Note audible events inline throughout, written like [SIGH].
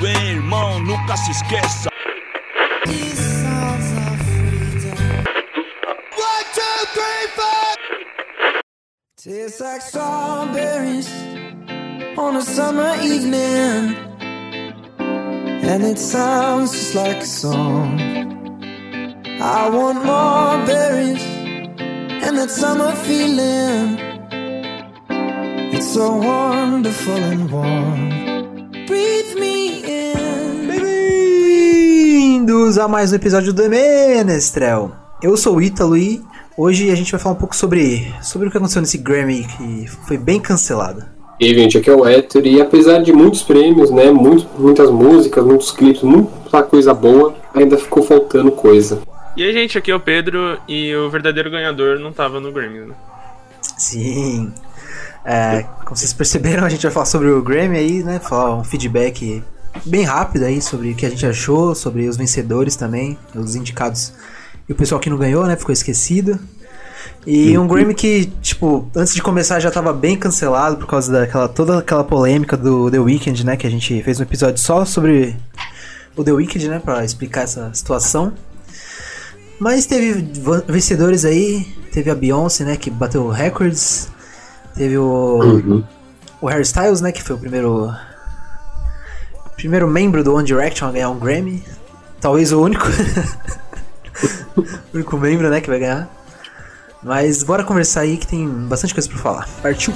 Bem, irmão, nunca se esqueça. Tastes like strawberries on a summer evening, and it sounds just like a song. I want more berries and that summer feeling. It's so wonderful and warm. Breathe me in. Bem-vindos a mais um episódio do Menestrel. Eu sou o Ítalo e hoje a gente vai falar um pouco sobre, sobre o que aconteceu nesse Grammy que foi bem cancelado. E aí, gente, aqui é o Héctor, e apesar de muitos prêmios, né, muito, muitas músicas, muitos clipes, muita coisa boa, ainda ficou faltando coisa. E aí, gente, aqui é o Pedro e o verdadeiro ganhador não tava no Grammy, né? Sim. É, como vocês perceberam, a gente vai falar sobre o Grammy aí, né? Falar um feedback bem rápido aí sobre o que a gente achou, sobre os vencedores também, os indicados e o pessoal que não ganhou, né? Ficou esquecido. E um Grammy que, tipo, antes de começar já tava bem cancelado por causa daquela toda aquela polêmica do The Weeknd, né? Que a gente fez um episódio só sobre o The Weeknd, né? Pra explicar essa situação. Mas teve vencedores aí, teve a Beyoncé, né? Que bateu records. Teve o, Uhum. o Harry Styles, né? Que foi o primeiro primeiro membro do One Direction a ganhar um Grammy. Talvez o único. o [LAUGHS] único membro, né, que vai ganhar. Mas bora conversar aí que tem bastante coisa pra falar. Partiu!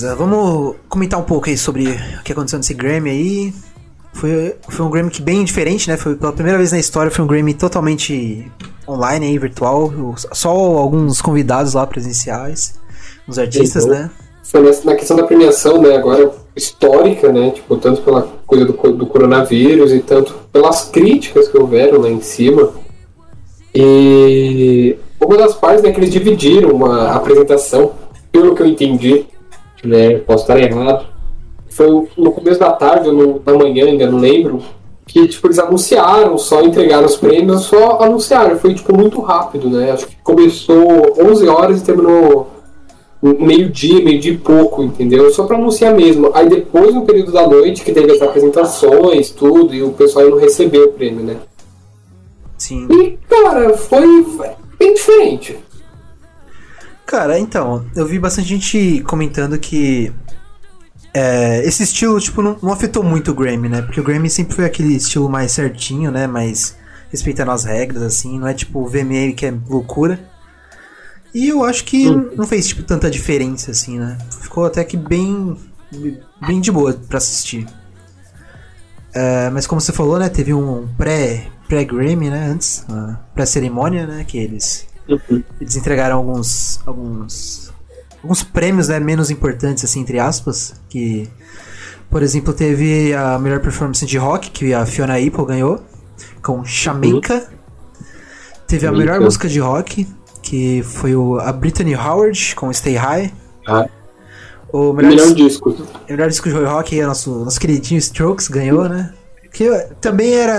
Beleza, vamos comentar um pouco aí sobre o que aconteceu nesse Grammy aí. Foi, foi um Grammy que bem diferente, né? Foi pela primeira vez na história, foi um Grammy totalmente online aí, virtual. Só alguns convidados lá presenciais, os artistas, Uhum. né? Foi nessa- na questão da premiação, né, agora histórica, né, tipo, tanto pela coisa do, do coronavírus e tanto pelas críticas que houveram lá em cima. E uma das partes, né, que eles dividiram uma apresentação, pelo que eu entendi, né, posso estar errado, foi no começo da tarde ou no, da manhã, ainda não lembro, que, tipo, eles anunciaram, só entregaram os prêmios, só anunciaram, foi, tipo, muito rápido, né, acho que começou 11 horas e terminou meio-dia, meio-dia e pouco, entendeu? Só pra anunciar mesmo. Aí depois, no período da noite, que teve as apresentações, tudo, e o pessoal não recebeu o prêmio, né? Sim. E, cara, foi bem diferente. Cara, então, eu vi bastante gente comentando que é, esse estilo, tipo, não, não afetou muito o Grammy, né? Porque o Grammy sempre foi aquele estilo mais certinho, né? Mais respeitando as regras, assim. Não é tipo o VMA que é loucura. E eu acho que não fez, tipo, tanta diferença, assim, né? Ficou até que bem, bem de boa pra assistir. É, mas como você falou, né? Teve um pré- pré-Grammy, né? Antes, pré-cerimônia, né? Que eles eles entregaram alguns alguns alguns prêmios né, menos importantes assim entre aspas que por exemplo teve a melhor performance de rock que a Fiona Apple ganhou com Jamaica teve a melhor música de rock que foi o, a Brittany Howard com Stay High. Ah, o melhor, melhor dis- disco. o melhor disco de rock aí, nosso, nosso queridinho Strokes ganhou né? Que também era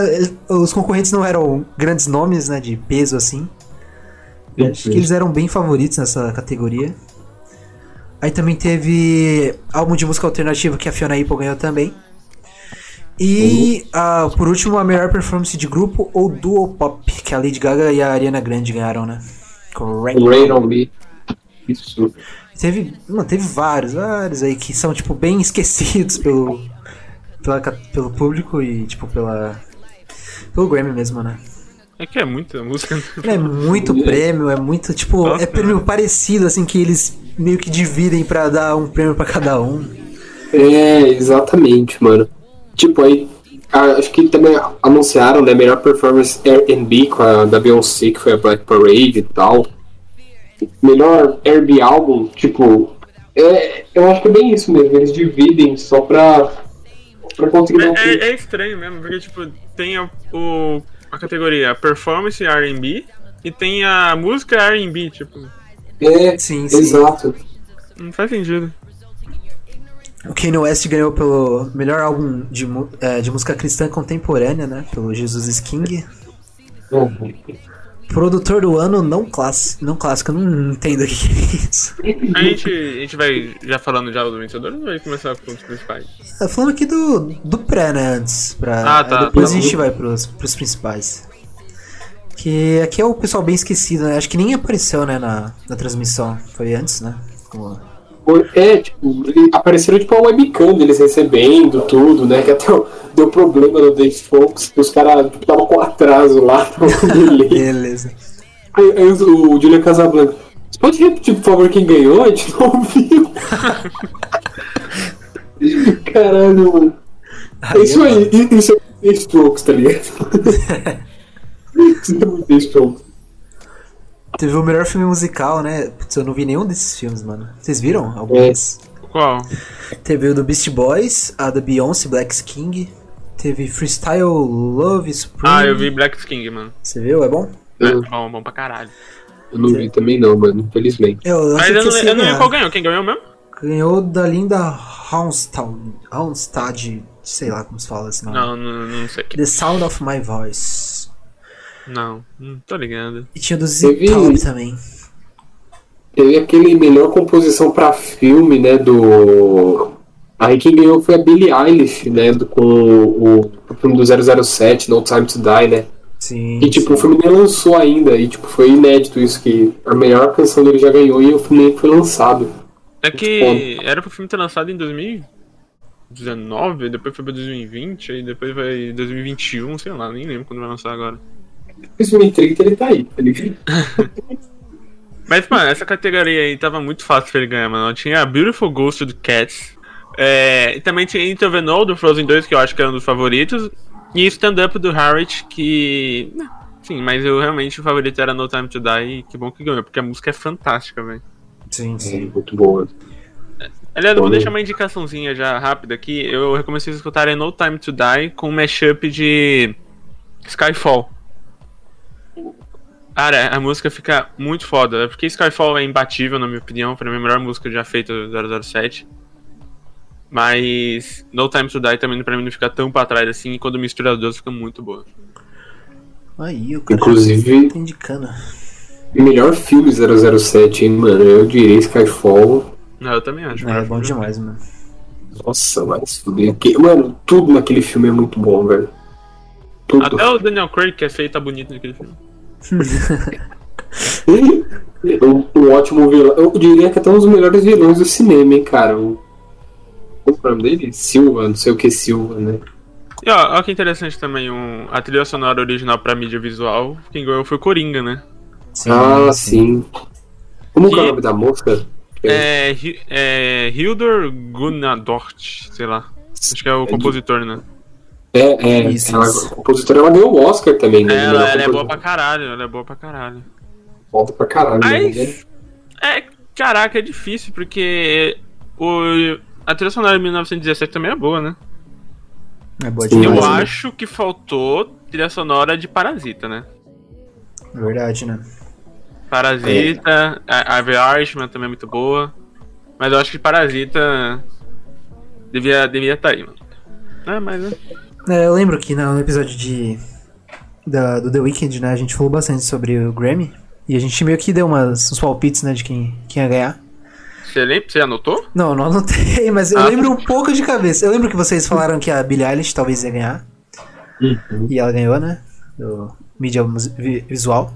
os concorrentes não eram grandes nomes né de peso assim Acho que eles eram bem favoritos nessa categoria. Aí também teve álbum de música alternativa que a Fiona Apple ganhou também. E ah, por último, a melhor performance de grupo ou duo pop, que a Lady Gaga e a Ariana Grande ganharam, né? Com Rain. On Me. Isso. Teve, mano, teve vários, vários aí que são tipo bem [LAUGHS] esquecidos pelo pela pelo público e tipo pela pelo Grammy mesmo, né? É que é muita música. né? É muito prêmio, é muito, tipo, Nossa. é prêmio parecido, assim, que eles meio que dividem pra dar um prêmio pra cada um. É, exatamente, mano. Tipo, aí. acho que também anunciaram, né? Melhor performance R&B com a da Beyoncé, que foi a Black Parade e tal. Melhor R&B álbum, tipo. É, eu acho que é bem isso mesmo. Eles dividem só pra. pra conseguir É, é- é estranho mesmo, porque, tipo, tem o, a categoria Performance RB e tem a música RB, tipo, É, Sim, sim. exato. não faz sentido. O Kanye West ganhou pelo melhor álbum de, é, de música cristã contemporânea, né? Pelo Jesus is King. Uhum. Produtor do ano não clássico. Não clássico, eu não entendo o que é isso. A [LAUGHS] gente, a gente vai já falando já do vencedor ou vai começar com os principais? Tá falando aqui do, do pré, né? Antes. Pra, Ah, tá, depois tá a gente vai pros, pros principais. Que aqui é o pessoal bem esquecido, né? Acho que nem apareceu, né, na, na transmissão. Foi antes, né? Como- É, tipo, apareceram tipo a webcam deles recebendo tudo, né? Que até deu problema no Dave Fox, os caras estavam com atraso lá. [LAUGHS] Beleza. Aí, aí o, o Julian Casablanca. Você pode repetir, por favor, quem ganhou? A gente não ouviu. [LAUGHS] Caralho, mano. É isso aí, i- isso é The Strokes, tá ligado? [LAUGHS] isso é muito The Strokes. Teve o melhor filme musical, né? Putz, eu não vi nenhum desses filmes, mano. Vocês viram? É. desses? Qual? Teve o do Beast Boys, a da Beyoncé, Black King. Teve Freestyle Love Supreme. Ah, eu vi Black King, mano. Você viu? É bom? É, Eu, bom, bom pra caralho. eu não vi também não, mano, infelizmente. Eu Mas achei eu que não, eu não ganhar. qual ganhou. Quem ganhou mesmo? Ganhou da linda Houndstad, Houndstad, sei lá como se fala esse nome. Não, não, não sei. The Sound of My Voice. Não, não tô ligando. E tinha do Teve- Z-Top também. Teve aquele melhor composição pra filme, né, do... Aí quem ganhou foi a Billie Eilish, né, do, com o, o filme do 007, No Time to Die, né? Sim. E tipo, o filme nem lançou ainda, e tipo, foi inédito isso, que a melhor canção dele já ganhou e o filme nem foi lançado. É que era pro filme ter lançado em 2019, depois foi pra 2020, aí depois vai 2021, sei lá, nem lembro quando vai lançar agora. Esse 2030 ele tá aí, tá ligado? [LAUGHS] Mas, mano, essa categoria aí tava muito fácil pra ele ganhar, mano. Tinha a Beautiful Ghost do Cats. É, e também tinha Into the No do Frozen 2, que eu acho que é um dos favoritos. E Stand Up do Harriet, que. né, Sim, mas eu realmente o favorito era No Time to Die. E que bom que ganhou, porque a música é fantástica, velho. Sim, É, sim. muito boa. Aliás, eu vou deixar uma indicaçãozinha já rápida aqui. Eu recomendo vocês escutarem No Time to Die com um mashup de Skyfall. Cara, a música fica muito foda. Porque Skyfall é imbatível, na minha opinião. Foi a melhor música já feita do 007. Mas No Time to Die também pra mim não fica tão pra trás assim. E quando mistura as duas fica muito boa. Aí, o cara Inclusive, tá indicando. melhor filme 007, hein, mano? Eu diria Skyfall. Não, eu também acho. É, bom demais, mano. Nossa, mas fuder. Mano, tudo naquele filme é muito bom, velho. Tudo. Até o Daniel Craig, que é feio, tá bonito naquele filme. [LAUGHS] um, um ótimo vilão. Eu diria que até um dos melhores vilões do cinema, hein, cara. O, qual é o nome dele? Silva, não sei o que Silva, né? E ó, ó que interessante também, um, a trilha sonora original pra mídia visual, quem ganhou foi Coringa, né? Sim, ah, sim. Como que é o nome da moça? É, é Hildur Gunnadort, sei lá. Acho que é o compositor, né? É, é. Isso, ela, isso. a compositora ela ganhou o Oscar também, né? melhor Ela, ela é boa pra caralho, ela é boa pra caralho. Volta pra caralho. né? Mas, é, caraca, é difícil, porque o, a trilha sonora de 1917 também é boa, né? É boa demais. Eu né? acho que faltou trilha sonora de Parasita, né? Verdade, né? Parasita, a Ave Archman também é muito boa. Mas eu acho que Parasita devia estar devia tá aí, mano. É, mas é. É, eu lembro que no episódio de da, do The Weeknd, né, a gente falou bastante sobre o Grammy. E a gente meio que deu umas, uns palpites, né, de quem, quem ia ganhar. Você, lembra, você anotou? Não, não anotei, mas eu Ah. lembro um pouco de cabeça. Eu lembro que vocês falaram que a Billie Eilish talvez ia ganhar. Uhum. E ela ganhou, né? Do mídia visual.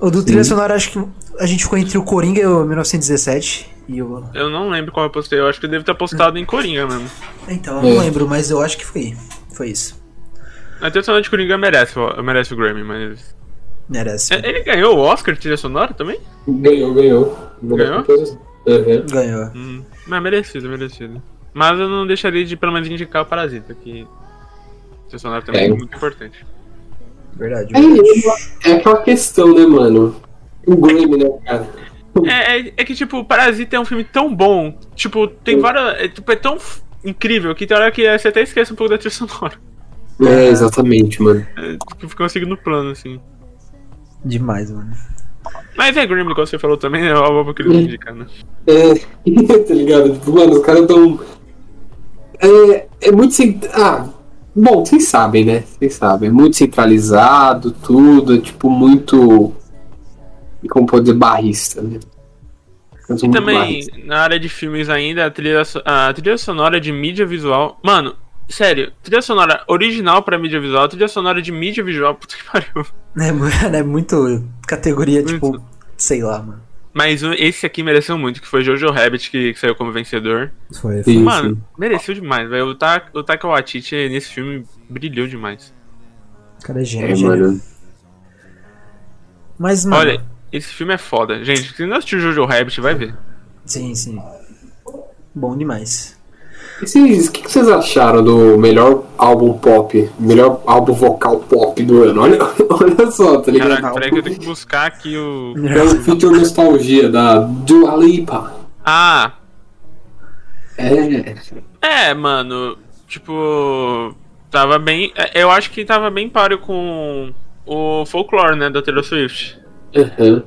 O do trilha sonora, acho que a gente ficou entre o Coringa e o 1917. E o... Eu não lembro qual eu postei, eu acho que eu devo ter postado em Coringa mesmo. Então, eu não É. lembro, mas eu acho que foi. Foi isso. A trilha sonora de Coringa merece, o- merece o Grammy, mas. Merece. É, Ele ganhou o Oscar de trilha sonora também? Ganhou, ganhou. Ganhou? Uhum. Ganhou. Hum, mas merecido, merecido. Mas eu não deixaria de pelo menos indicar o Parasita, que. A trilha sonora também é, É. muito importante. Verdade. É, é aquela questão, né, mano? O Grammy, né, cara? É, é, é que, tipo, Parasita é um filme tão bom. Tipo, tem várias. É, tipo, é tão incrível que tem hora que você até esquece um pouco da trilha sonora. É, exatamente, mano. É, tipo, fica um segundo plano, assim. Demais, mano. Mas é Grimly, como você falou também, é o álbum que ele indica, né? É, [LAUGHS] tá ligado? Tipo, mano, os caras tão. É, é muito. Ah, bom, vocês sabem, né? Vocês sabem. É muito centralizado, tudo. É, tipo, muito. Como pode dizer, barrista, né? E também, barrista. na área de filmes ainda, a trilha, a trilha sonora de mídia visual. Mano, sério, trilha sonora original pra mídia visual, trilha sonora de mídia visual, [LAUGHS] puta que pariu. É, é muito categoria, Muito. tipo, sei lá, mano. Mas esse aqui mereceu muito, que foi Jojo Rabbit, que, que saiu como vencedor. Foi. Sim, Mano, sim. mereceu demais, velho. O, Ta o Taika Waititi nesse filme brilhou demais. O cara é gênio. É. Mas, mano. Olha, esse filme é foda. Gente, se não assistiu Jojo Rabbit, vai ver. Sim, sim. Bom demais. E vocês- O que, que vocês acharam do melhor álbum pop? Melhor álbum vocal pop do ano? Olha, [LAUGHS] olha só, tá ligado? Caraca, peraí que eu tenho que buscar aqui o. É o Feature Nostalgia da Dua Lipa. Ah, É. É, mano, tipo, tava bem. é, Eu acho que tava bem páreo com o folklore, né, da Taylor Swift. Uhum.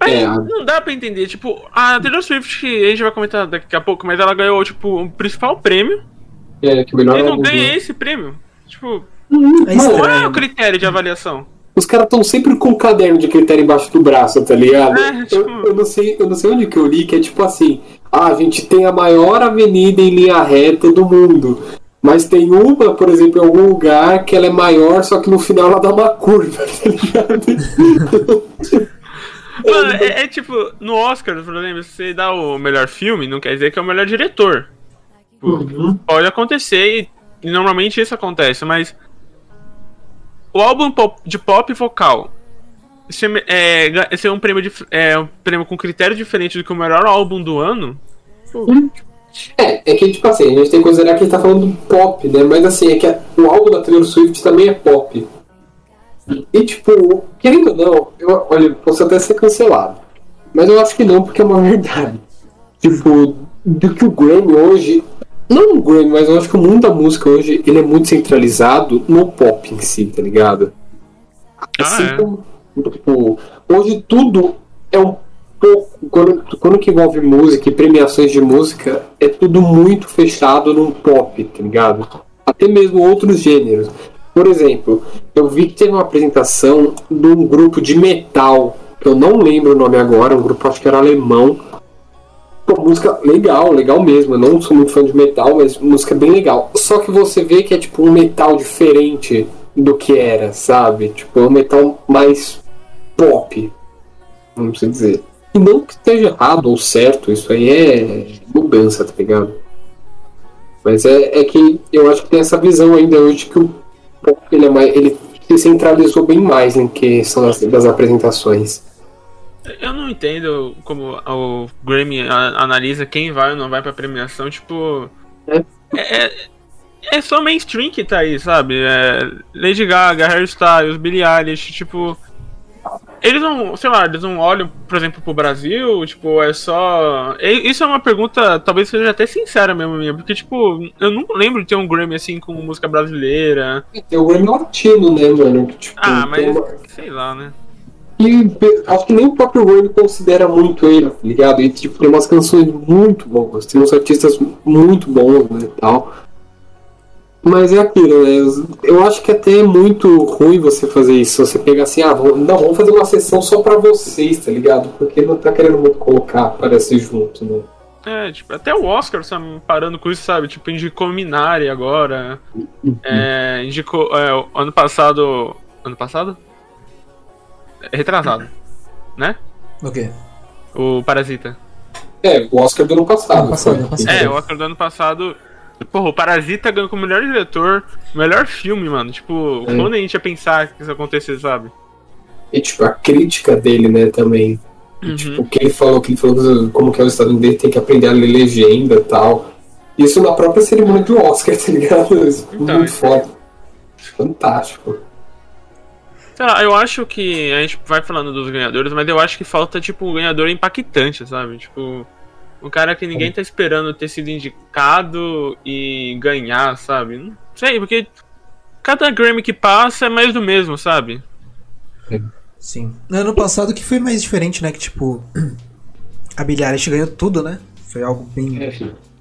Mas É, não dá pra entender, tipo, a Taylor Swift, a gente vai comentar daqui a pouco, mas ela ganhou, tipo, o principal prêmio É, que o melhor e não ganha do- esse prêmio. Tipo, É Mano, qual é o critério de avaliação? Os caras estão sempre com um caderno de critério embaixo do braço, tá ligado? É, tipo- eu, eu não sei, eu não sei onde que eu li, que é tipo assim, ah, a gente tem a maior avenida em linha reta do mundo. Mas tem uma, por exemplo, em algum lugar que ela é maior, só que no final ela dá uma curva, [LAUGHS] tá ligado? [LAUGHS] Mano, é, é tipo, no Oscar, por exemplo, se você dá o melhor filme, não quer dizer que é o melhor diretor. Tipo, Uhum. Pode acontecer e, e normalmente isso acontece, mas o álbum pop- de pop vocal esse é, é um prêmio, é um prêmio com critério diferente do que o melhor álbum do ano. É, é que, tipo assim, a gente tem que considerar que ele tá falando do pop, né? Mas assim, é que a- o álbum da Taylor Swift também é pop. E, tipo, querendo ou não, eu, olha, posso até ser cancelado. Mas eu acho que não, porque é uma [LAUGHS] verdade. Tipo, do que o Grammy hoje. Não o Grammy, mas eu acho que o mundo da música hoje ele é muito centralizado no pop em si, tá ligado? Assim é. como, tipo, hoje tudo é um pouco. Quando, quando que envolve música e premiações de música, é tudo muito fechado num pop, tá ligado? Até mesmo outros gêneros. Por exemplo, eu vi que teve uma apresentação de um grupo de metal, que eu não lembro o nome agora, um grupo acho que era alemão. Música legal, legal mesmo. Eu não sou muito fã de metal, mas música bem legal. Só que você vê que é tipo um metal diferente do que era, sabe? Tipo, é um metal mais pop, vamos dizer. E não que esteja errado ou certo, isso aí é mudança, tá ligado? Mas é, é que eu acho que tem essa visão ainda hoje que o pop ele, é mais, ele se centralizou bem mais em questão das, das apresentações. Eu não entendo como o Grammy analisa quem vai ou não vai pra premiação, tipo. É. É, é só mainstream que tá aí, sabe? É Lady Gaga, Harry Styles, Billie Eilish, tipo. Eles não, sei lá, eles não olham, por exemplo, pro Brasil, tipo, é só. Isso é uma pergunta, talvez seja até sincera mesmo minha, porque, tipo, eu não lembro de ter um Grammy assim com música brasileira. Tem o Grammy Latino, né, mano? Tipo, Ah, mas uma- sei lá, né? E acho que nem o próprio Grammy considera muito ele, tá ligado? E tipo, tem umas canções muito boas, tem uns artistas muito bons, né, e tal. Mas é aquilo, né? Eu acho que até é muito ruim você fazer isso. Você pegar assim, ah, vamos, não, vamos fazer uma sessão só pra vocês, tá ligado? Porque não tá querendo muito colocar, parece junto, né? É, tipo, até o Oscar tá parando com isso, sabe? Tipo, indicou Minari agora. É, indicou. É, o ano passado. Ano passado? É, Retrasado. Né? O quê? O Parasita. É, o Oscar do ano passado. Ano passado, ano passado. É, o Oscar do ano passado Porra, o Parasita ganhou como melhor diretor, melhor filme, mano. Tipo, É. quando a gente ia pensar que isso ia acontecer, sabe? E tipo, a crítica dele, né, também. Uhum. Tipo, o que ele falou, que ele falou como que é o estadunidense tem que aprender a ler legenda e tal. Isso na própria cerimônia do Oscar, [LAUGHS] tá ligado? Isso é Então, muito isso- foda. Fantástico. Lá, eu acho que a gente vai falando dos ganhadores, mas eu acho que falta, tipo, um ganhador impactante, sabe? Tipo, um cara que ninguém tá esperando ter sido indicado e ganhar, sabe? Não sei, porque cada Grammy que passa é mais do mesmo, sabe? Sim. Ano passado que foi mais diferente, né? Que tipo. [CLEARS THROAT] A Billie Eilish ganhou tudo, né? Foi algo bem. É,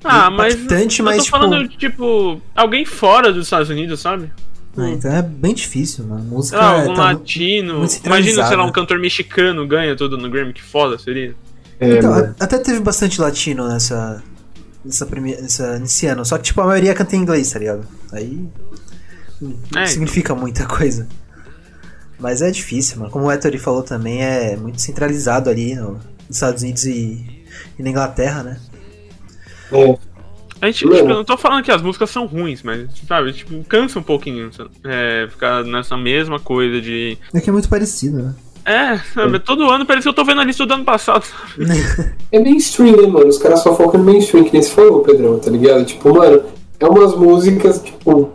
Ah, mas. Impactante, eu mas, tô tipo- falando, tipo, alguém fora dos Estados Unidos, sabe? Ah, então é bem difícil, mano. Música Sei lá, algum tá. latino. muito Imagina, sei lá, um cantor mexicano ganha tudo no Grammy, que foda seria. É, Então, a- até teve bastante latino nessa. Nessa, prime... nessa nesse ano. Só que, tipo, a maioria canta em inglês, tá ligado? Aí. Não É. significa muita coisa. Mas é difícil, mano. Como o Ettore falou também, é muito centralizado ali no- nos Estados Unidos e, e na Inglaterra, né? É. A gente, Não. tipo, eu não tô falando que as músicas são ruins, mas, sabe, tipo, cansa um pouquinho é, ficar nessa mesma coisa de. É que é muito parecido, né? É, sabe, todo ano parece que eu tô vendo a lista do ano passado? É mainstream, né, mano? Os caras só focam no mainstream, que nem você falou, Pedrão, tá ligado? Tipo, mano, é umas músicas, tipo.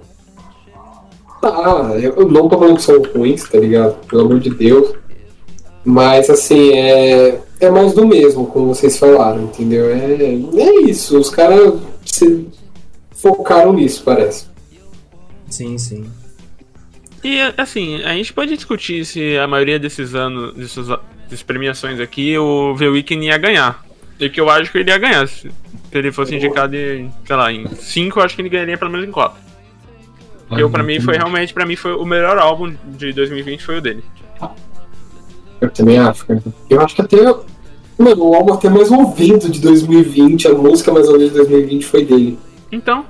Tá, eu não tô falando que são ruins, tá ligado? Pelo amor de Deus. Mas, assim, é. É mais do mesmo, como vocês falaram, entendeu? É, é isso, os caras se focaram nisso, parece. Sim, sim. E, assim, a gente pode discutir se a maioria desses anos, dessas, dessas premiações aqui, o The Weeknd ia ganhar. E que eu acho que ele ia ganhar. Se ele fosse indicado em, sei lá, em 5, eu acho que ele ganharia pelo menos em 4. Porque eu, pra mim, foi realmente, pra mim, foi o melhor álbum de 2020 foi o dele. Eu também acho, cara. Eu acho que até. Mano, o álbum até mais ouvido de 2020, a música mais ouvida de 2020 foi dele. Então,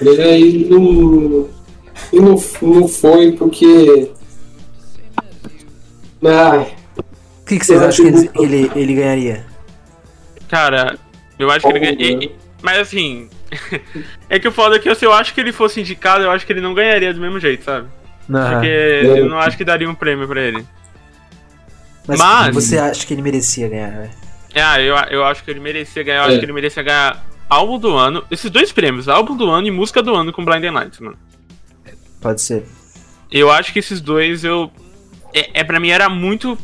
Ele aí não. E não, não foi porque. Ai, O que, que vocês acham que acho ele, ele, ele ganharia? cara, eu acho que ele Álbum, ganha. e- Mas assim. [LAUGHS] é que o foda é que se eu acho que ele fosse indicado, eu acho que ele não ganharia do mesmo jeito, sabe? Porque eu não acho que daria um prêmio pra ele. Mas, Mas- você acha que ele merecia ganhar, né? É, ah, eu, eu acho que ele merecia ganhar. Eu acho É. que ele merecia ganhar álbum do ano. Esses dois prêmios, álbum do ano e música do ano com Blinding Lights, mano. Pode ser. Eu acho que esses dois eu. É, é pra mim era muito.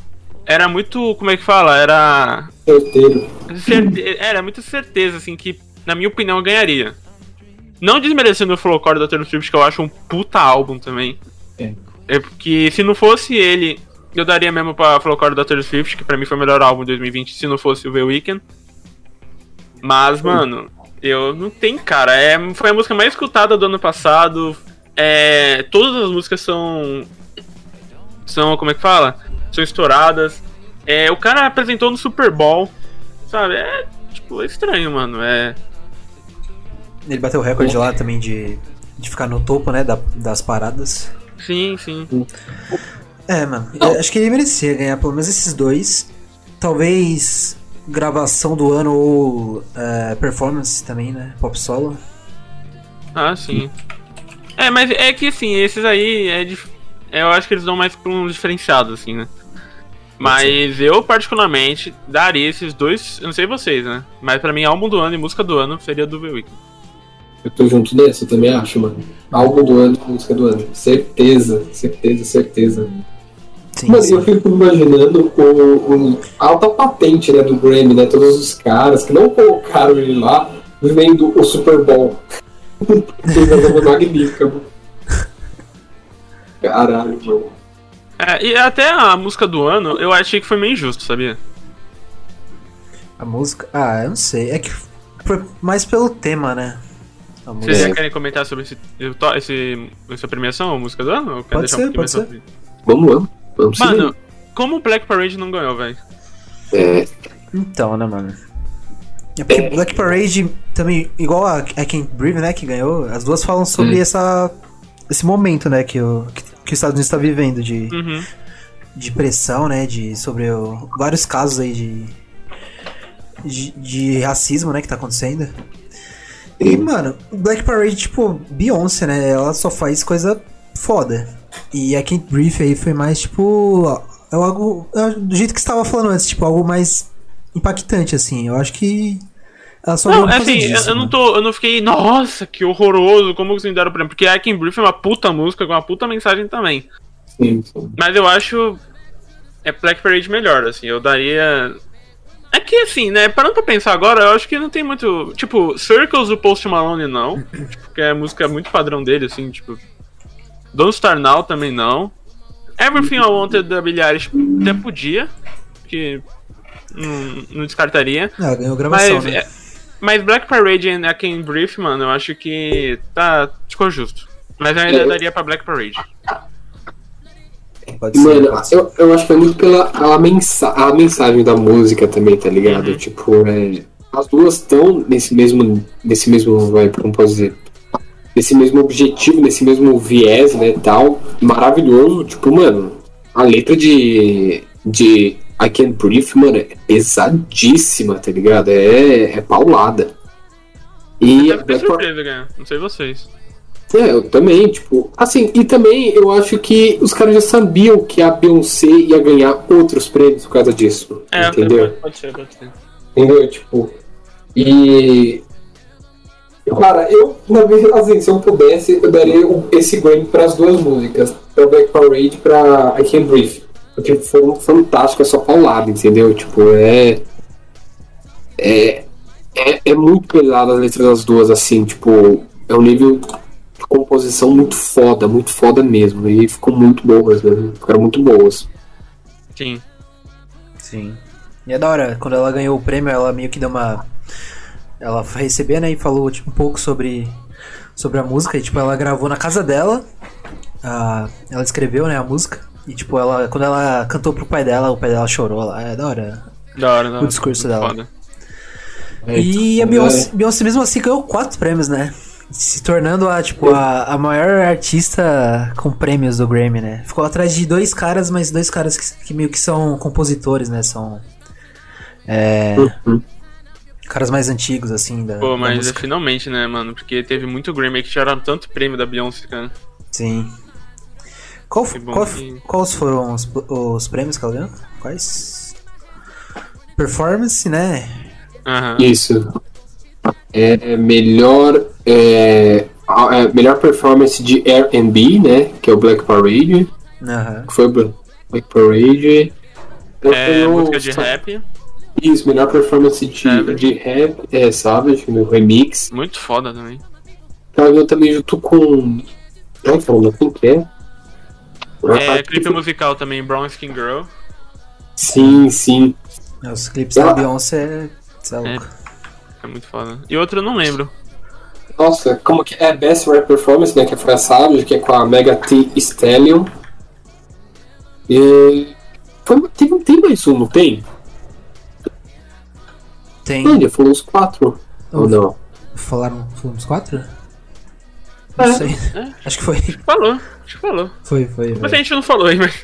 Era muito. Como é que fala? Era. certeiro. Certe... Era muita certeza, assim, que, na minha opinião, eu ganharia. Não desmerecendo o Flowcore da Taylor Swift, que eu acho um puta álbum também. É. É porque se não fosse ele, eu daria mesmo pra Flowcore da Taylor Swift, que pra mim foi o melhor álbum de 2020, se não fosse o The Weeknd. Mas, mano, eu não tenho, cara. É, foi a música mais escutada do ano passado. É, todas as músicas são. São, como é que fala? São estouradas. É, o cara apresentou no Super Bowl. Sabe? É, tipo, é estranho, mano. É. Ele bateu o recorde lá também de, de ficar no topo, né? da- das paradas. Sim, sim. É, mano. acho que ele merecia ganhar pelo menos esses dois. Talvez gravação do ano ou é, performance também, né? Pop solo. Ah, sim. É, mas é que assim, esses aí é dif- eu acho que eles dão mais pra uns diferenciados, assim, né? Mas eu, particularmente, daria esses dois. Eu não sei vocês, né? Mas pra mim, álbum do ano e música do ano seria do The Weeknd. Eu tô junto nessa, eu também acho, mano. Álbum do ano, música do ano. Certeza, certeza, certeza. Sim, Mano, sim. eu fico imaginando o, o a alta patente né, do Grammy, né? Todos os caras que não colocaram ele lá, vivendo o Super Bowl. Coisa magnífica, mano. Caralho, mano. É, e até a música do ano, eu achei que foi meio injusto, sabia? A música. Ah, eu não sei. É que foi mais pelo tema, né? Vocês já querem comentar sobre esse, esse, essa premiação, a música do ano? Ou quer Pode deixar ser, um pode ser. Vamos lá. Vamos Mano, como o Black Parade não ganhou, velho? É, Então, né, mano? É porque Black Parade também, igual a, a Can't Breathe, né, que ganhou, as duas falam sobre Hum. essa, esse momento, né, que, o, que, que os Estados Unidos está vivendo de, Uhum. de pressão, né, de, sobre o- vários casos aí de, de, de racismo, né, que tá acontecendo. E, mano, Black Parade, tipo, Beyoncé, né? Ela só faz coisa foda. E a Kate Brief aí foi mais, tipo. É algo. é do jeito que você tava falando antes, tipo, algo mais impactante, assim. Eu acho que. Ela só Não, assim, eu, disso, eu não mano. tô. Eu não fiquei, nossa, que horroroso, como vocês me deram o prêmio. Porque I Can Brief é uma puta música com uma puta mensagem também. Sim, sim. Mas eu acho. É Black Parade melhor, assim. Eu daria. É que assim, né? Parando pra pensar agora, eu acho que não tem muito. Tipo, Circles do Post Malone não. Tipo, porque a música é muito padrão dele, assim, tipo. Don't Star Now também não. Everything I Wanted da Billie Eilish até podia. Que. Não, não descartaria. Ah, ganhou gravação, Mas, né? é- mas Black Parade e Can Brief, mano, eu acho que tá. ficou justo. Mas eu ainda É. daria pra Black Parade. Pode ser. Mano, pode ser. eu, eu acho que é muito pela a, mensa a mensagem da música também, tá ligado? Uhum. Tipo, é, as duas estão nesse mesmo. Nesse mesmo. Vai, como posso dizer? Nesse mesmo objetivo, nesse mesmo viés, né? Tal. Maravilhoso. Tipo, mano, a letra de. de I Can't Breathe, mano, é pesadíssima, tá ligado? É, é paulada. E ter Black surpresa, ganhar. Não sei vocês. é, eu também, tipo. Assim, e também eu acho que os caras já sabiam que a Beyoncé ia ganhar outros prêmios por causa disso. É, entendeu? Pode ser, pode ser. Entendeu? Tipo. E. Cara, eu, na verdade, assim, se eu pudesse, eu daria esse Grammy para as duas músicas, pra Black Parade e pra I Can't Breathe. Porque foram fantásticas, só paulada, entendeu? Tipo, é. É. É, é muito pesada a letra das duas, assim, tipo, é um nível de composição muito foda, muito foda mesmo. E ficou muito boas, né? Ficaram muito boas. Sim. Sim. E é da hora, quando ela ganhou o prêmio, ela meio que deu uma. Ela foi receber, né? E falou tipo, um pouco sobre, sobre a música. E tipo, ela gravou na casa dela. a- ela escreveu, né, a música. E tipo, ela. Quando ela cantou pro pai dela, o pai dela chorou lá. É da hora. Da hora, da hora. O discurso dela. Foda. E a então, Beyoncé, Beyoncé mesmo assim ganhou quatro prêmios, né? Se tornando a, tipo, a, a maior artista com prêmios do Grammy, né? Ficou atrás de dois caras, mas dois caras que, que meio que são compositores, né? São. É. Uhum. Caras mais antigos, assim, da. Pô, da mas é música. finalmente, né, mano? Porque teve muito Grammy que tiraram tanto prêmio da Beyoncé, cara. Sim. Qual, qual- que- Quais foram os, os prêmios que ela ganhou? Quais? Performance, né? Aham. Isso. É melhor. É, é melhor performance de R&B, né? Que é o Black Parade. Aham. Que foi Black Parade. Ela É, música de rap. Isso, melhor performance de, Savage. de rap. É, Savage, no remix. Muito foda também. Ela ganhou também junto com. Ai, falando, quem que é? É, clipe musical também, Brown Skin Girl. Sim, sim. Os clipes Ela- da Beyoncé. É louco. É muito foda. E outro eu não lembro. Nossa, como que é Best Rap Performance, né? Que foi a Savage, que é com a Mega T Stallion. E. Foi, tem, tem mais um, não tem? Tem. Não, ele falou os quatro. Ou não? Falaram, falaram os quatro? Não É. sei. Acho que foi. Falou, acho que falou. Foi, foi. Mas a foi. gente não falou aí, mas.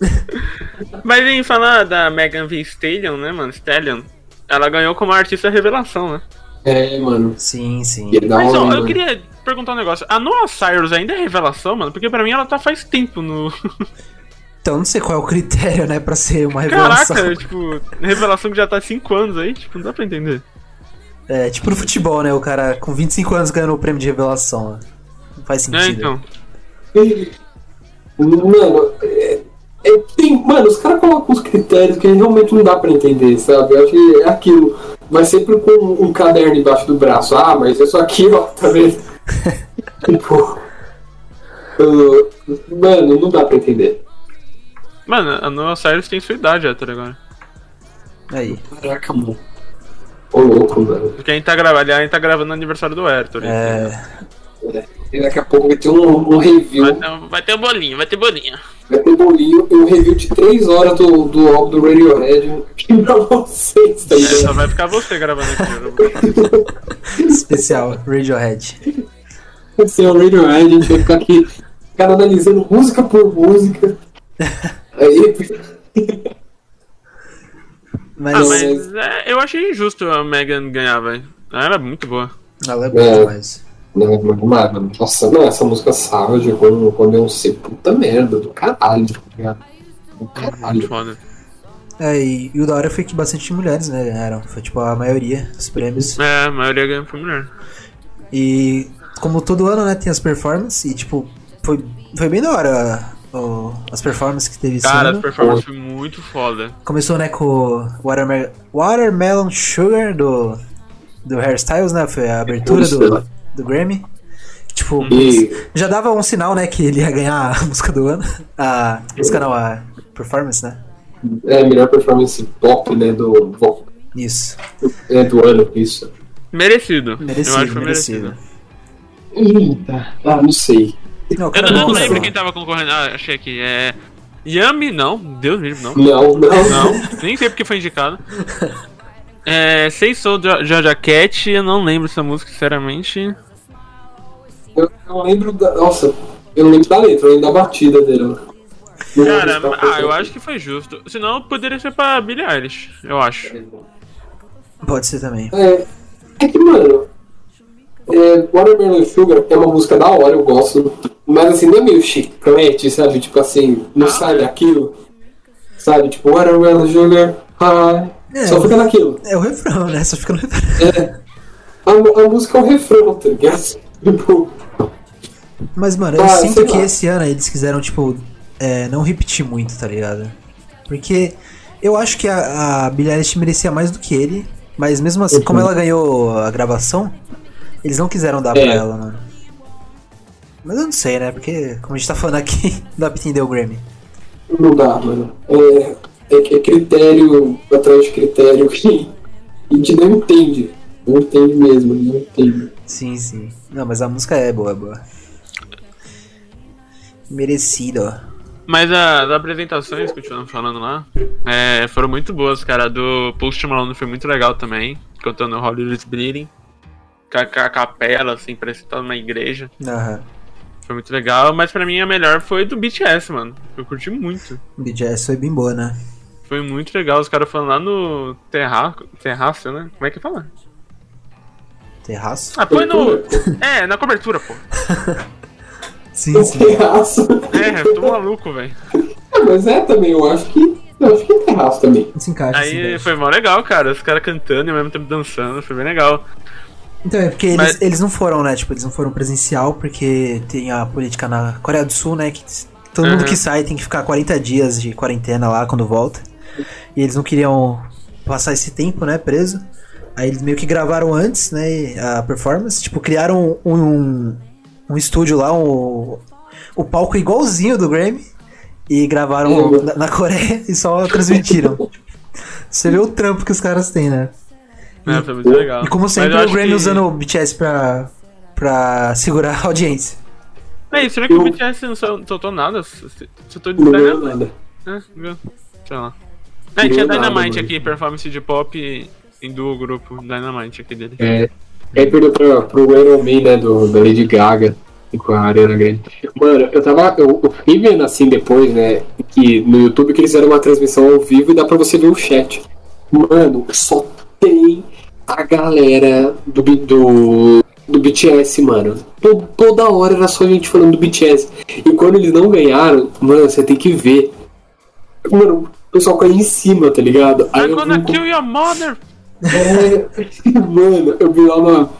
[LAUGHS] mas em falar da Megan Thee Stallion, né, mano? Stallion. Ela ganhou como artista revelação, né? É, mano. Sim, sim. É Mas hora, ó, eu mano. queria perguntar um negócio. A Noah Cyrus ainda é revelação, mano? Porque pra mim ela tá faz tempo no. [LAUGHS] Então não sei qual é o critério, né, pra ser uma revelação. Caraca, tipo, revelação que já tá há 5 anos aí, tipo, não dá pra entender. É tipo no futebol, né? O cara com 25 anos ganhando o prêmio de revelação. né? Não faz sentido. É, então. Mano, é, é, tem, mano, os caras colocam uns critérios que realmente não dá pra entender, sabe? Eu acho que é aquilo. Vai sempre com um caderno embaixo do braço. Ah, mas isso aqui, ó, tá vendo? [LAUGHS] tipo. uh, mano, não dá pra entender. Mano, a Noah Cyrus tem sua idade, Héctor, agora. Aí. Caraca, mano. Ô louco, mano. Porque a gente tá gravando, a gente tá gravando no aniversário do Héctor. É. E daqui a pouco vai ter um, um review. Vai ter, vai ter o bolinho, vai ter bolinho. Vai ter bolinho e um review de 3 horas do, do álbum do Radiohead aqui pra vocês, tá É, só vai ficar você gravando aqui. Especial, Radiohead. Vai ser o Radiohead, a gente vai ficar aqui cara, analisando música por música. [LAUGHS] Aí, Mas, Ah, mas é, eu achei injusto a Megan ganhar, velho. Ela era muito boa. Ela é boa É. demais. Não, mas, mano, nossa, não, essa música Savage com, com Beyoncé, puta merda, do caralho, tá ligado? Do caralho. foda. É, e, e o da hora foi que bastante mulheres, né, ganharam. Foi tipo a maioria dos prêmios. É, a maioria ganhou foi mulher. E como todo ano, né, tem as performances e tipo, foi, foi bem da hora o- as performances que teve Cara, a ano. performance foi muito foda. Começou, né, com o Waterme- Watermelon Sugar do, do Hairstyles, né? Foi a abertura do, do Grammy. Tipo, E já dava um sinal, né, que ele ia ganhar a [LAUGHS] música do ano. A música não, a performance, né? é a melhor performance pop, né, do, Isso. é, do ano, isso. Merecido. Eu acho Merecido, que foi merecido. merecido. Eita, ah, não sei. Não, Eu cara, não, bom, lembro só. quem tava concorrendo. Ah, achei aqui. É. Yami, não. Deus me livre, não. Não, não, Não, nem sei porque foi indicado. [LAUGHS] É. Sei Sou Georgia Cat, eu não lembro essa música, sinceramente. Eu, eu lembro da. Nossa, eu não lembro da letra, eu lembro da batida dele. Não Cara, tá ah, eu acho que foi justo. Senão poderia ser pra Billie Eilish, eu acho. Pode ser também. É, é que, mano, é, Watermelon Sugar é uma música da hora, eu gosto. Mas assim, não é meio chiclete, sabe? Tipo assim, não Ah, sai daquilo. Sabe? Tipo, Watermelon Sugar, hi. É, Só fica naquilo. É o refrão, né? Só fica no refrão. É. A, a música é o refrão, tá ligado? [LAUGHS] Tipo, Mas, mano, eu Ah, sinto que lá. esse ano eles quiseram, tipo, é, não repetir muito, tá ligado? Porque eu acho que a, a Billie Eilish merecia mais do que ele, mas mesmo assim, Uhum. como ela ganhou a gravação, eles não quiseram dar É. pra ela, mano. Mas eu não sei, né? Porque, como a gente tá falando aqui, [LAUGHS] não dá pra entender o Grammy. não dá, mano. É, é, é critério atrás de critério [LAUGHS] que a gente não entende. Não entende mesmo, não entende. Sim, sim. Não, mas a música é boa, é boa. Merecido, ó. Mas as apresentações, continuando falando lá, é, foram muito boas, cara. A do Post Malone foi muito legal também, cantando Hollywood's Bleeding. Com a, com a capela, assim, parece que tá numa igreja. Aham. Foi muito legal, mas pra mim a melhor foi do BTS, mano. Eu curti muito. BTS foi bem boa, né? Foi muito legal, os caras falando lá no terra... terraço, né? Como é que fala? Terraço? Ah, foi no... É, na cobertura, pô. [LAUGHS] Sim, sim. Terraço. É, eu tô maluco, velho. É, mas é também, eu acho que. Eu acho que é terraço também. Se encaixa, Aí foi mó legal, cara. Os caras cantando e ao mesmo tempo dançando, foi bem legal. Então, é porque eles, Mas- eles não foram, né? Tipo, eles não foram presencial porque tem a política na Coreia do Sul, né? Que todo mundo Uhum. que sai tem que ficar 40 dias de quarentena lá quando volta. E eles não queriam passar esse tempo, né? Preso. Aí eles meio que gravaram antes, né? A performance. Tipo, criaram um, um estúdio lá, um, o palco igualzinho do Grammy. E gravaram Uhum. na, na Coreia [LAUGHS] e só transmitiram. Você vê o trampo que os caras têm, né? É, foi muito legal. E como sempre, eu o Grammy que- usando o BTS pra, pra segurar a audiência. É isso, será que Eu- o BTS não sol- soltou nada? Soltou de Não ganhou Dynamite. nada. É, viu? Sei lá. É, tinha Não nada, Dynamite aqui, performance de pop em duo grupo. Dynamite aqui dele. É. Aí perdeu pra, pro Iron Man, né, do, da Lady Gaga, e com a Ariana Grande. Mano, eu tava. Eu, eu fiquei vendo assim depois, né, que no YouTube que eles fizeram uma transmissão ao vivo e dá pra você ver o chat. Mano, só tem a galera do, do, do BTS, mano. To- toda hora era só gente falando do BTS. E quando eles não ganharam, mano, você tem que ver. Mano, o pessoal caiu em cima, tá ligado? I'm eu gonna vi um- kill your mother! É, [LAUGHS] mano, eu vi lá uma,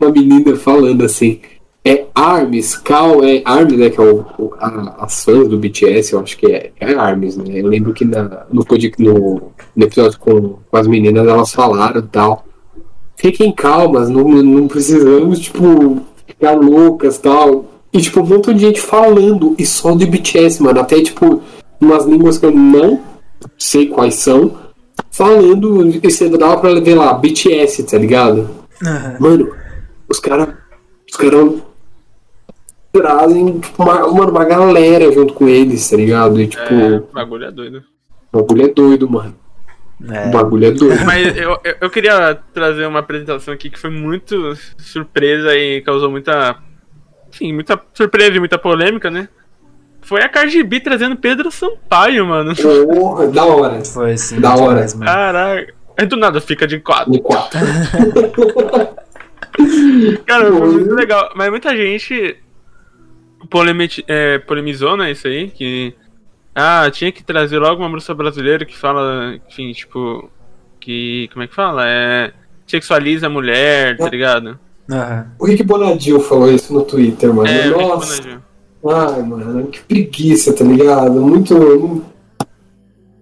uma menina falando assim. É Arms, Cal, é Arms, né? Que é o, o- a- as fãs do BTS, eu acho que é, é Arms, né? Eu lembro que na, no, no, no episódio com, com as meninas elas falaram tal. Fiquem calmas, não, não precisamos, tipo, ficar loucas tal. E, tipo, um monte de gente falando e só do BTS, mano. Até, tipo, umas línguas que eu não sei quais são falando, você dava pra ver lá, BTS, tá ligado? Aham. Mano, os caras. Os caras trazem tipo, uma, mano, uma galera junto com eles, tá ligado? E tipo, É, o bagulho é doido. o bagulho é doido, mano. É. O bagulho é doido. Mas eu, eu, eu queria trazer uma apresentação aqui que foi muito surpresa e causou muita. Enfim, muita surpresa e muita polêmica, né? Foi a Cardi B trazendo Pedro Sampaio, mano. Porra, da hora. Foi sim. Da hora. demais, mano. Caraca. Aí do nada fica de quatro. De quatro. [LAUGHS] Cara, foi muito legal. Mas muita gente polemiti- é, polemizou, né, isso aí, que... Ah, tinha que trazer logo uma música brasileira que fala, enfim, tipo... Que... Como é que fala? É... Sexualiza a mulher, tá ligado? Aham. O Rick Bonadil falou isso no Twitter, mano. É, o Rick Nossa. Ai, mano, que preguiça, tá ligado? Muito.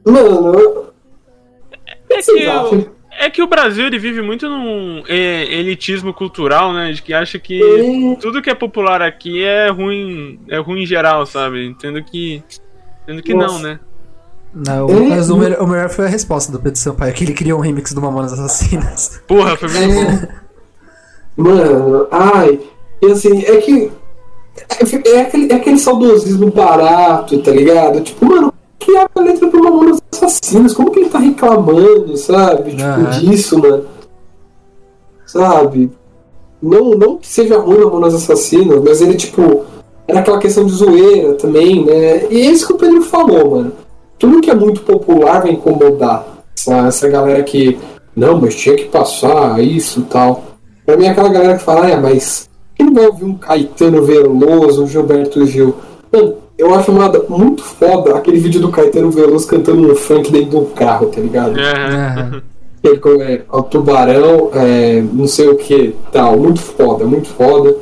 Mano, É que, é que o Brasil ele vive muito num é, elitismo cultural, né? De que acha que É. tudo que é popular aqui é ruim, é ruim em geral, sabe? Entendo que, entendo que não, Nossa. né? Não, É, mas o melhor, o melhor foi a resposta do Pedro Sampaio, que ele criou um remix do Mamonas Assassinas. Porra, foi muito bom. É. Mano, ai. E assim, é que. É, é aquele, é aquele saudosismo barato, tá ligado? Tipo, mano, criar a letra pro Mamonas Assassinas, como que ele tá reclamando, sabe? Tipo, Aham. disso, mano. Sabe? Não, não que seja ruim Mamonas Assassinas, mas ele, tipo, era aquela questão de zoeira também, né? E é isso que o Pedro falou, mano. Tudo que é muito popular vai incomodar. Essa, essa galera que, não, mas tinha que passar isso e tal. Pra mim é aquela galera que fala, é, mas quem vai ouvir um Caetano Veloso, um Gilberto Gil? Mano, eu acho uma, muito foda aquele vídeo do Caetano Veloso cantando um funk dentro de um carro, tá ligado? É. Ele com é, o tubarão, é, não sei o que, tal, muito foda, muito foda.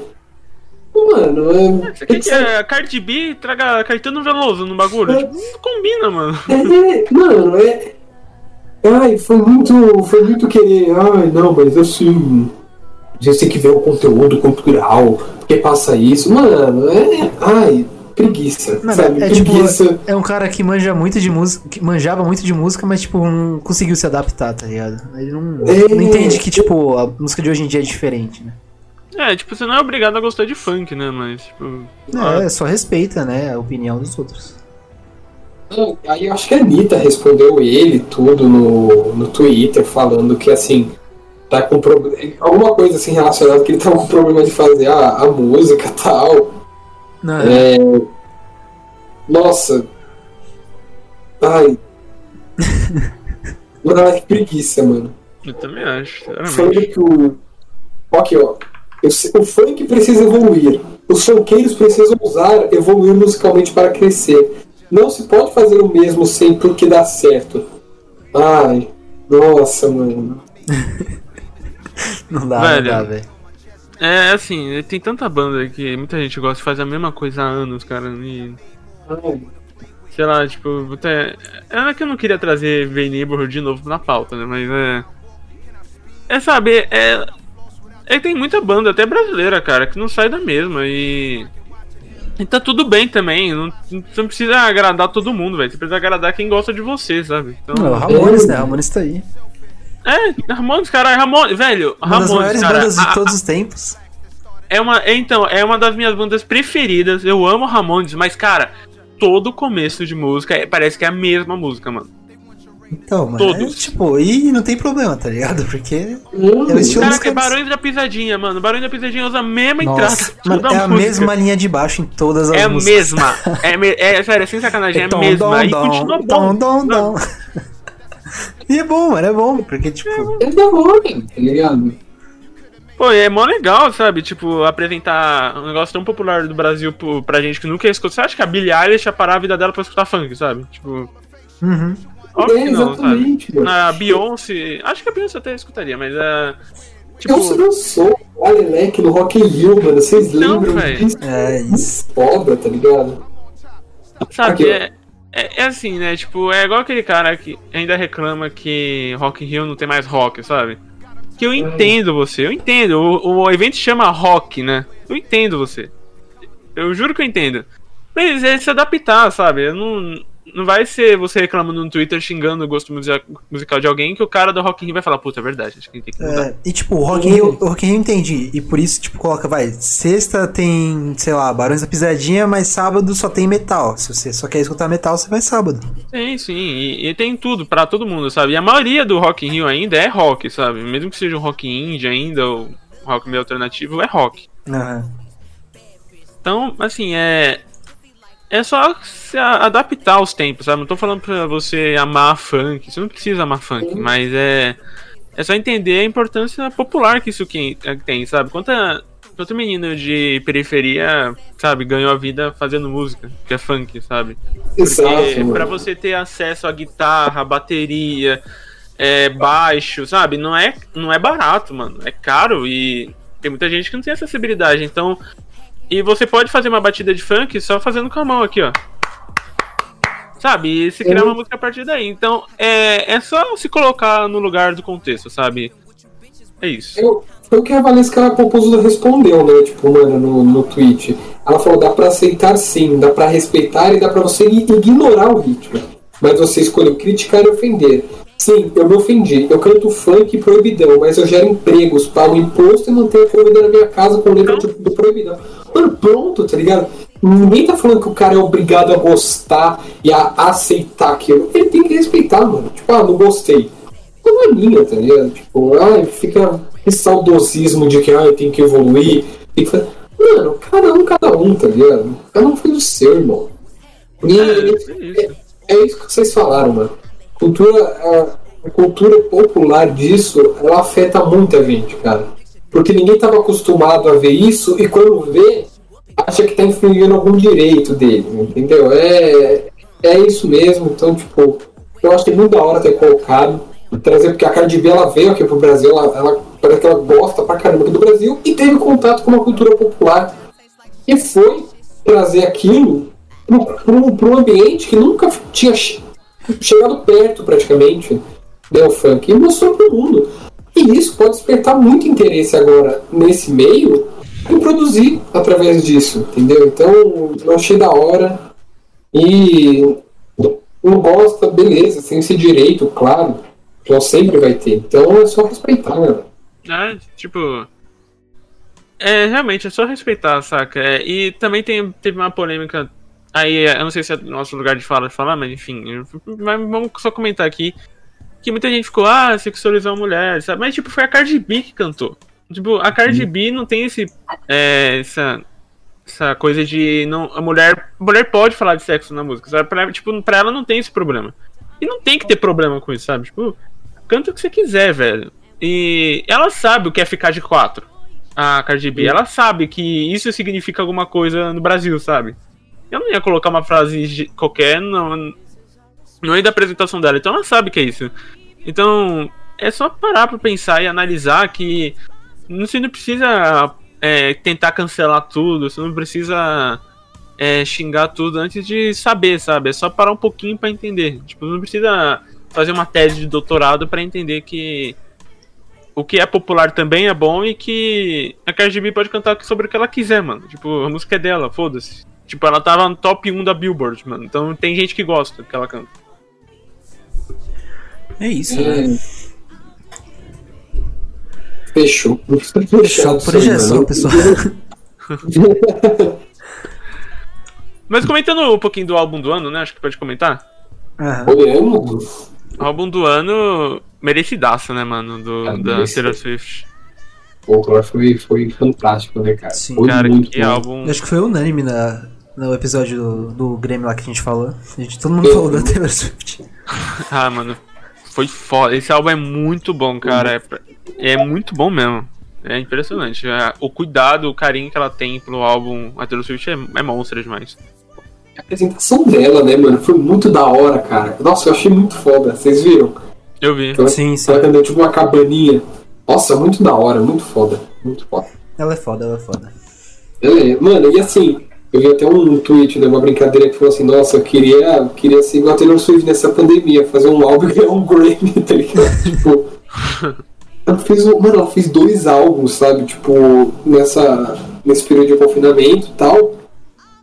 Mano, é. Você quer que a Cardi B traga Caetano Veloso no bagulho? Tipo, não combina, mano. É, mano, é. Ai, foi muito. Foi muito querer. Ai, não, mas assim. A gente tem que ver o conteúdo cultural, porque passa isso. Mano, é. Ai, preguiça. Mano, sabe? é tipo, preguiça. é um cara que manja muito de música, que manjava muito de música, mas tipo, não conseguiu se adaptar, tá ligado? Ele não, É. não entende que, tipo, a música de hoje em dia é diferente, né? É, tipo, você não é obrigado a gostar de funk, né? Mas, tipo. ah, É, só respeita, né, a opinião dos outros. Não, Aí eu acho que a Anitta respondeu ele tudo no, no Twitter, falando que assim. Tá com problema. Alguma coisa assim relacionada que ele tá com problema de fazer a, a música e tal. Não, É, Nossa. Ai. [LAUGHS] Ai, que preguiça, mano. eu também acho, sinceramente. Que o. Aqui, ó. O funk precisa evoluir. Os funkeiros precisam usar, evoluir musicalmente para crescer. Não se pode fazer o mesmo sempre que dá certo. Ai. Nossa, mano. [LAUGHS] [LAUGHS] não dá, Velho. não dá, velho. É, assim, tem tanta banda que muita gente gosta de fazer a mesma coisa há anos, cara. E, sei lá, tipo, até. É que eu não queria trazer V Neighborhood de novo na pauta, né? Mas é. É saber, é. É que tem muita banda, até brasileira, cara, que não sai da mesma e. E tá tudo bem também. Não, você não precisa agradar todo mundo, velho. Você precisa agradar quem gosta de você, sabe? Então. Não, o Ramones, né? Ramones tá aí. É, Ramones, caralho, Ramones, velho, Uma das Ramones, maiores cara, bandas de a- todos os tempos. É uma, é, então, é uma das minhas bandas preferidas. Eu amo Ramones, mas cara, todo começo de música é- parece que é a mesma música, mano. Então, mano, Todos. é, tipo, e não tem problema, tá ligado? Porque Hum, é o estilo Caraca, é. Barões da Pisadinha, mano. Barões da Pisadinha usa a mesma Nossa, entrada. mano, é a música. mesma linha de baixo em todas as É a músicas. mesma. [LAUGHS] É, me- é sério, é sem sacanagem, é, a tom, mesma. dom, e dom, continua bom. tom, dom, dom. E é bom, mano, é bom, porque, tipo, É hora, tá ligado? Pô, é mó legal, sabe? Tipo, apresentar um negócio tão popular do Brasil pro- pra gente que nunca escuta. Você acha que a Billie Eilish ia parar a vida dela pra escutar funk, sabe? Tipo, uhum. óbvio É, que não, sabe? exatamente, mano. A Beyoncé. Acho que a Beyoncé até escutaria, mas é. Tipo. Eu se lançou o Alelec no Rock in Rio, mano. Vocês Não, lembram velho. disso? É isso. Foda, tá ligado? Sabe, Aqui, ó. é, é, é assim, né? Tipo, é igual aquele cara que ainda reclama que Rock in Rio não tem mais rock, sabe? Que eu entendo você, eu entendo. O, o evento chama rock, né? Eu entendo você. Eu juro que eu entendo. Mas é se adaptar, sabe? Eu não, não vai ser você reclamando no Twitter xingando o gosto musical de alguém que o cara do Rock in Rio vai falar, puta, é verdade, acho que tem que mudar. É, e tipo, o Rock in Rio, o Rock in Rio entendi. E por isso, tipo, coloca, vai, sexta tem, sei lá, Barões da Pisadinha, mas sábado só tem metal. Se você só quer escutar metal, você vai sábado. Sim, sim, e, e tem tudo pra todo mundo, sabe? E a maioria do Rock in Rio ainda é rock, sabe? Mesmo que seja um rock indie ainda, ou um rock meio alternativo, é rock. Aham. Então, assim, é. É só se adaptar aos tempos, sabe? Não tô falando pra você amar funk, você não precisa amar funk, mas é. É só entender a importância popular que isso é, tem, sabe? Quanta, quanto menino de periferia, sabe, ganhou a vida fazendo música, que é funk, sabe? Porque pra você ter acesso à guitarra, bateria, é, baixo, sabe? Não é, não é barato, mano. É caro e tem muita gente que não tem acessibilidade. Então. E você pode fazer uma batida de funk só fazendo com a mão aqui, ó. Sabe? E se criar uma música a partir daí. Então, é, é só se colocar no lugar do contexto, sabe? É isso. Eu, foi o que a Valesca Popozuda respondeu, né? Tipo, mano, no, no tweet. Ela falou: dá pra aceitar sim, dá pra respeitar e dá pra você ignorar o ritmo. Mas você escolheu criticar e ofender. Sim, eu me ofendi. Eu canto funk proibidão, mas eu gero empregos, pago imposto e mantenho a comida na minha casa com letra do, do proibidão. Mano, pronto, tá ligado? Ninguém tá falando que o cara é obrigado a gostar e a aceitar aquilo. Ele tem que respeitar, mano. Tipo, ah, não gostei não é minha, tá ligado? Tipo, ai, fica esse saudosismo de que que evoluir. Tem que fazer... Mano, cada um, cada um, tá ligado? Cada um fez o seu, irmão. E É, é, é é isso que vocês falaram, mano. Cultura, a, cultura popular disso, ela afeta muita gente, cara. Porque ninguém tava acostumado a ver isso e quando vê, acha que tá infringindo algum direito dele, entendeu? É, é isso mesmo, então, tipo, eu acho que é muito da hora ter colocado, trazer, porque a Cardi B ela veio aqui pro Brasil, ela, ela parece que ela gosta pra caramba do Brasil e teve contato com uma cultura popular. E foi trazer aquilo para um ambiente que nunca tinha chegado perto, praticamente, né, o funk, e mostrou pro mundo. E isso pode despertar muito interesse agora nesse meio em produzir através disso, entendeu? Então, eu achei da hora. E não gosta, beleza, tem esse direito, claro. Então sempre vai ter. Então é só respeitar, né? É, tipo. É, realmente, é só respeitar, saca? É, e também tem, teve uma polêmica. Aí, eu não sei se é nosso lugar de fala de falar, mas enfim. Mas vamos só comentar aqui. Que muita gente ficou, ah, sexualizar uma mulher, sabe? Mas, tipo, foi a Cardi B que cantou. Tipo, a Cardi B não tem esse. é, essa. Essa coisa de. Não, a mulher. A mulher pode falar de sexo na música, sabe? Pra, tipo, pra ela não tem esse problema. E não tem que ter problema com isso, sabe? Tipo, canta o que você quiser, velho. E ela sabe o que é ficar de quatro. A Cardi B, ela sabe que isso significa alguma coisa no Brasil, sabe? Eu não ia colocar uma frase qualquer no, no meio da apresentação dela, então ela sabe que é isso. Então, é só parar pra pensar e analisar que você não precisa é, tentar cancelar tudo, você não precisa é, xingar tudo antes de saber, sabe? É só parar um pouquinho pra entender. Tipo, não precisa fazer uma tese de doutorado pra entender que o que é popular também é bom e que a Cardi B pode cantar sobre o que ela quiser, mano. Tipo, a música é dela, foda-se. Tipo, ela tava no top 1 da Billboard, mano. Então tem gente que gosta que ela canta. É isso, né? Fechou. Fechado por hoje é só, pessoal. [LAUGHS] Mas comentando um pouquinho do álbum do ano, né? Acho que pode comentar. Podemos? O álbum do ano merecidaço, né, mano? Do, Ah, da. Taylor Swift. Pô, claro, foi, foi fantástico, né, cara? Sim, foi Cara, muito que bom. álbum. Eu acho que foi unânime na, no episódio do, do Grêmio lá que a gente falou. A gente, todo mundo falou da Taylor Swift. [LAUGHS] Ah, mano. Foi foda. Esse álbum é muito bom, cara. É, pra- é muito bom mesmo. É impressionante. É, o cuidado, o carinho que ela tem pro álbum, a Taylor Swift é, é monstra demais. A apresentação dela, né, mano? Foi muito da hora, cara. Nossa, eu achei muito foda. Vocês viram? Eu vi. Ela, Sim, sim. ela tipo uma cabaninha. Nossa, muito da hora, muito foda. Muito foda. Ela é foda, ela é foda. Ela é- Mano, e assim, eu vi até um tweet, né, uma brincadeira que falou assim, nossa, eu queria, queria ser igual a Taylor Swift nessa pandemia, fazer um álbum e ganhar um Grammy, [LAUGHS] tá ligado? tipo, ela fez, mano, ela fez dois álbuns, sabe, tipo, nessa, nesse período de confinamento e tal,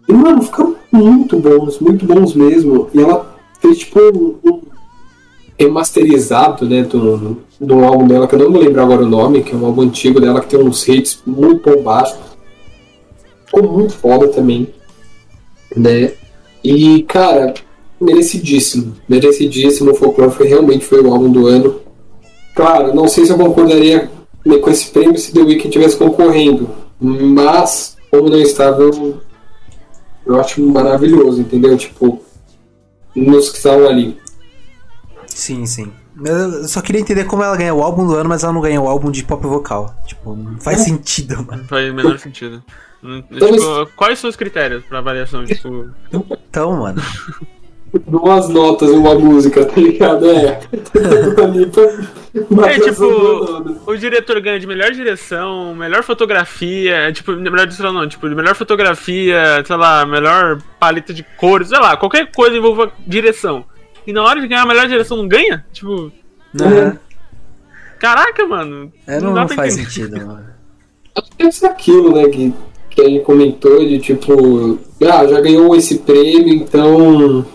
e, mano, ficaram muito bons, muito bons mesmo, e ela fez, tipo, um, um remasterizado, né, do, do álbum dela, que eu não me lembro agora o nome, que é um álbum antigo dela, que tem uns hits muito bombásticos, ficou muito foda também, né? E, cara, merecidíssimo, merecidíssimo. O Folklore foi, realmente foi o álbum do ano. Claro, não sei se eu concordaria né, com esse prêmio se The Weeknd estivesse concorrendo, mas, como não estava, eu, eu acho maravilhoso, entendeu? Tipo, nos que estavam ali. Sim, sim. Eu só queria entender como ela ganha o álbum do ano, mas ela não ganha o álbum de pop vocal. Tipo, não faz sentido, mano. Não faz o menor sentido. Então, tipo, quais são os critérios pra avaliação? Tipo, Então, mano. Duas notas uma música, tá ligado? É. [LAUGHS] É, tipo, o diretor ganha de melhor direção, melhor fotografia, tipo, melhor direção não, tipo, de melhor fotografia, sei lá, melhor paleta de cores, sei lá, qualquer coisa envolva direção. E na hora de ganhar a melhor direção não ganha? Tipo, Aham. caraca, mano. É, não, dá não pra faz entender. sentido, mano. Acho que ser aquilo, né, que, que a gente comentou de tipo, ah, já ganhou esse prêmio, então.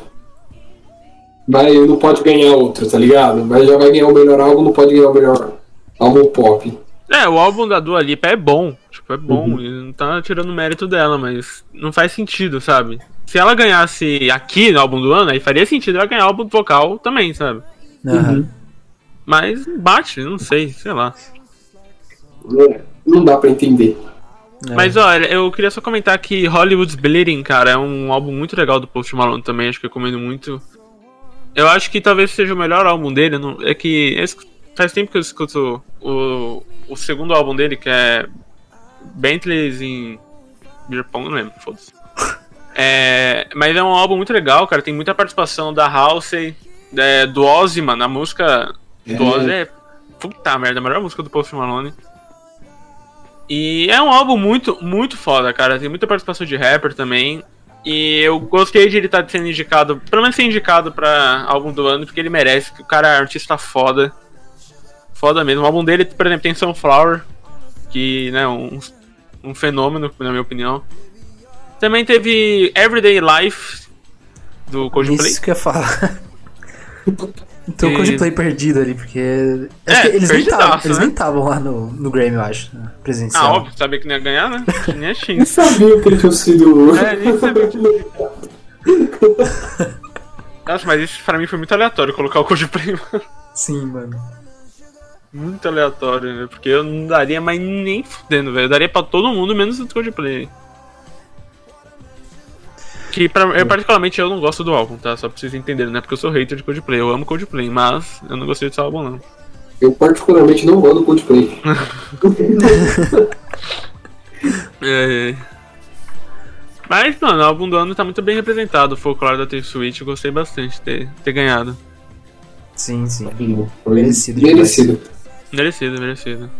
Vai, não pode ganhar outro, tá ligado? Mas já vai ganhar o melhor álbum, não pode ganhar o melhor álbum pop. É, o álbum da Dua Lipa é bom, tipo, é bom, e não tá tirando mérito dela, mas não faz sentido, sabe? Se ela ganhasse aqui no álbum do ano, aí faria sentido ela ganhar álbum vocal também, sabe? Aham. Mas bate, não sei, sei lá. Não, não dá pra entender. É. Mas olha, eu queria só comentar que Hollywood's Bleeding, cara, é um álbum muito legal do Post Malone também, acho que eu recomendo muito. Eu acho que talvez seja o melhor álbum dele, não- é que esse- faz tempo que eu escuto o, o segundo álbum dele, que é Bentleys em Beer Pong, não lembro, foda-se. [LAUGHS] É, mas é um álbum muito legal, cara, tem muita participação da Halsey, é, do Ozzy, mano, a música do É. Ozzy é, puta merda, a melhor música do Post Malone. E é um álbum muito, muito foda, cara. Tem muita participação de rapper também. E eu gostei de ele estar sendo indicado, pelo menos ser indicado pra álbum do ano, porque ele merece, que o cara é artista foda. Foda mesmo. O álbum dele, por exemplo, tem Sunflower, que, né, um, um fenômeno, na minha opinião. Também teve Everyday Life, do Coldplay. Isso que eu ia falar. [LAUGHS] Então o E- Coldplay perdido ali, porque. É, Acho que eles nem estavam. Eles né? nem estavam lá no, no Grammy, eu acho. né, Presencial. Ah, óbvio, sabia que não ia ganhar, né? [LAUGHS] Nem é Nem X. sabia que ele tinha sido. É, nem [LAUGHS] sabia que [LAUGHS] Nossa, mas isso pra mim foi muito aleatório colocar o Coldplay, mano. Sim, mano. Muito aleatório, né? Porque eu não daria mais nem fudendo, velho. Eu daria pra todo mundo, menos o Coldplay. Que pra, eu, particularmente eu não gosto do álbum, tá? Só pra vocês entenderem, né? Porque eu sou hater de Coldplay. Eu amo Coldplay, mas eu não gostei desse álbum, não. Eu particularmente não gosto do Coldplay. [LAUGHS] É, é. Mas, mano, o álbum do ano tá muito bem representado. O folclore da T-Switch, eu gostei bastante de ter, ter ganhado. Sim, sim. Foi Merecido. Merecido. Merecido, merecido.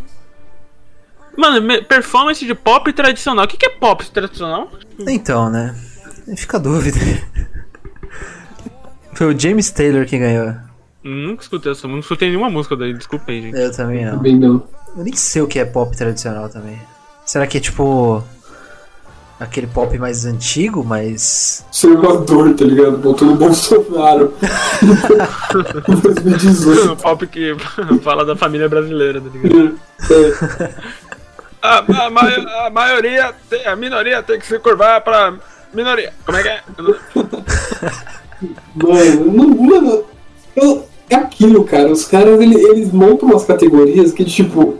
Mano, performance de pop tradicional. O que, que é pop tradicional? Então, né? Fica a dúvida. Foi o James Taylor que ganhou. Nunca escutei essa música, não escutei nenhuma música daí, desculpa aí, gente. Eu também não. Também não. Eu nem sei o que é pop tradicional também. Será que é tipo. Aquele pop mais antigo, mas. Conservador, tá ligado? Botou no Bolsonaro. 2018. [LAUGHS] O pop que [LAUGHS] fala da família brasileira, tá ligado? É. A, a, mai- a maioria, tem- a minoria tem que se curvar pra minoria. Como é que é? Mano, não, mano, eu- é aquilo, cara. Os caras ele- eles montam umas categorias que, tipo.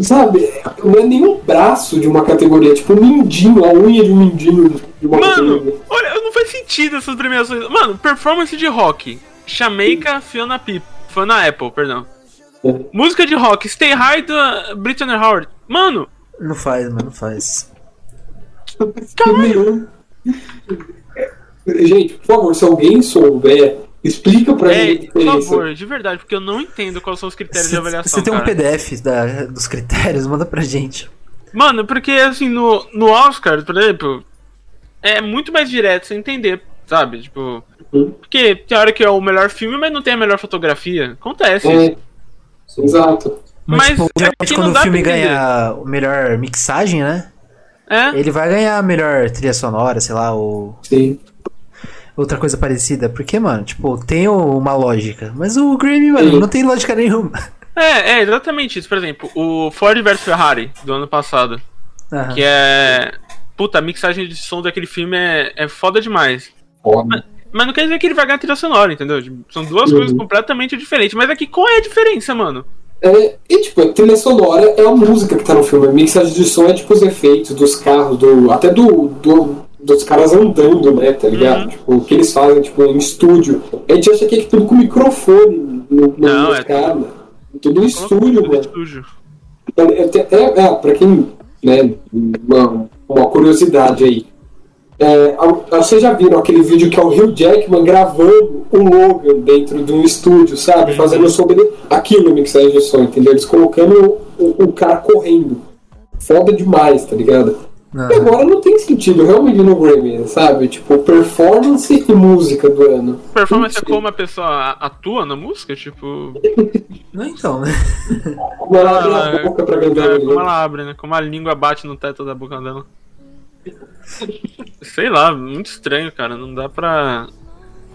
Sabe, não é nem um braço de uma categoria, é tipo um mindinho, a unha de um mindinho de uma Mano, categoria. olha, não faz sentido essas premiações. Mano, performance de rock. Jamaica, Fiona Pip. Fiona Apple, perdão. É. Música de rock, Stay High da Britney Howard. Mano, Não faz, mano, não faz. Caralho. Gente, por favor, se alguém souber, explica pra é, mim a por favor, de verdade, porque eu não entendo quais são os critérios de avaliação. você tem um cara. PDF da- dos critérios, manda pra gente. Mano, porque assim, no, no Oscar, por exemplo, é muito mais direto você entender, sabe? Tipo. Uhum. Porque tem hora que é o melhor filme, mas não tem a melhor fotografia. Acontece. É, exato. Mas tipo, é quando não o filme ganha o melhor mixagem, né? É? Ele vai ganhar a melhor trilha sonora, sei lá, ou Sim. outra coisa parecida. Porque, mano, tipo, tem uma lógica. Mas o Grammy, mano, Sim. não tem lógica nenhuma. É, é exatamente isso. Por exemplo, o Ford vs Ferrari do ano passado. Aham. Que é. Puta, a mixagem de som daquele filme é, é foda demais. Foda. Mas não quer dizer que ele vai ganhar trilha sonora, entendeu? Tipo, São duas Uhum. coisas completamente diferentes. Mas aqui, qual é a diferença, mano? É, e tipo, a trilha sonora é a música que tá no filme. A mixagem de som é tipo os efeitos dos carros, do, até do, do, dos caras andando, né, tá ligado? Uhum. Tipo, o que eles fazem, tipo, em estúdio. A gente acha que é tudo com microfone no, no Não, nos é caras. Tudo no estúdio, Tudo mano. estúdio. É, é, é, pra quem, né, uma, uma curiosidade aí. É, vocês já viram aquele vídeo que é o Hugh Jackman gravando o Logan dentro de um estúdio, sabe? Fazendo sobre aquilo no mixagem de som, entendeu? Eles colocando o, o cara correndo. Foda demais, tá ligado? E Aham. agora não tem sentido realmente no Grammy, sabe? Tipo, performance e música do ano. Performance é como a pessoa atua na música, tipo. [LAUGHS] Não, então, né? Como ela abre Ah, a boca pra é, cantar. como ela abre, né? Como a língua bate no teto da boca dela. Sei lá, muito estranho, cara. Não dá pra.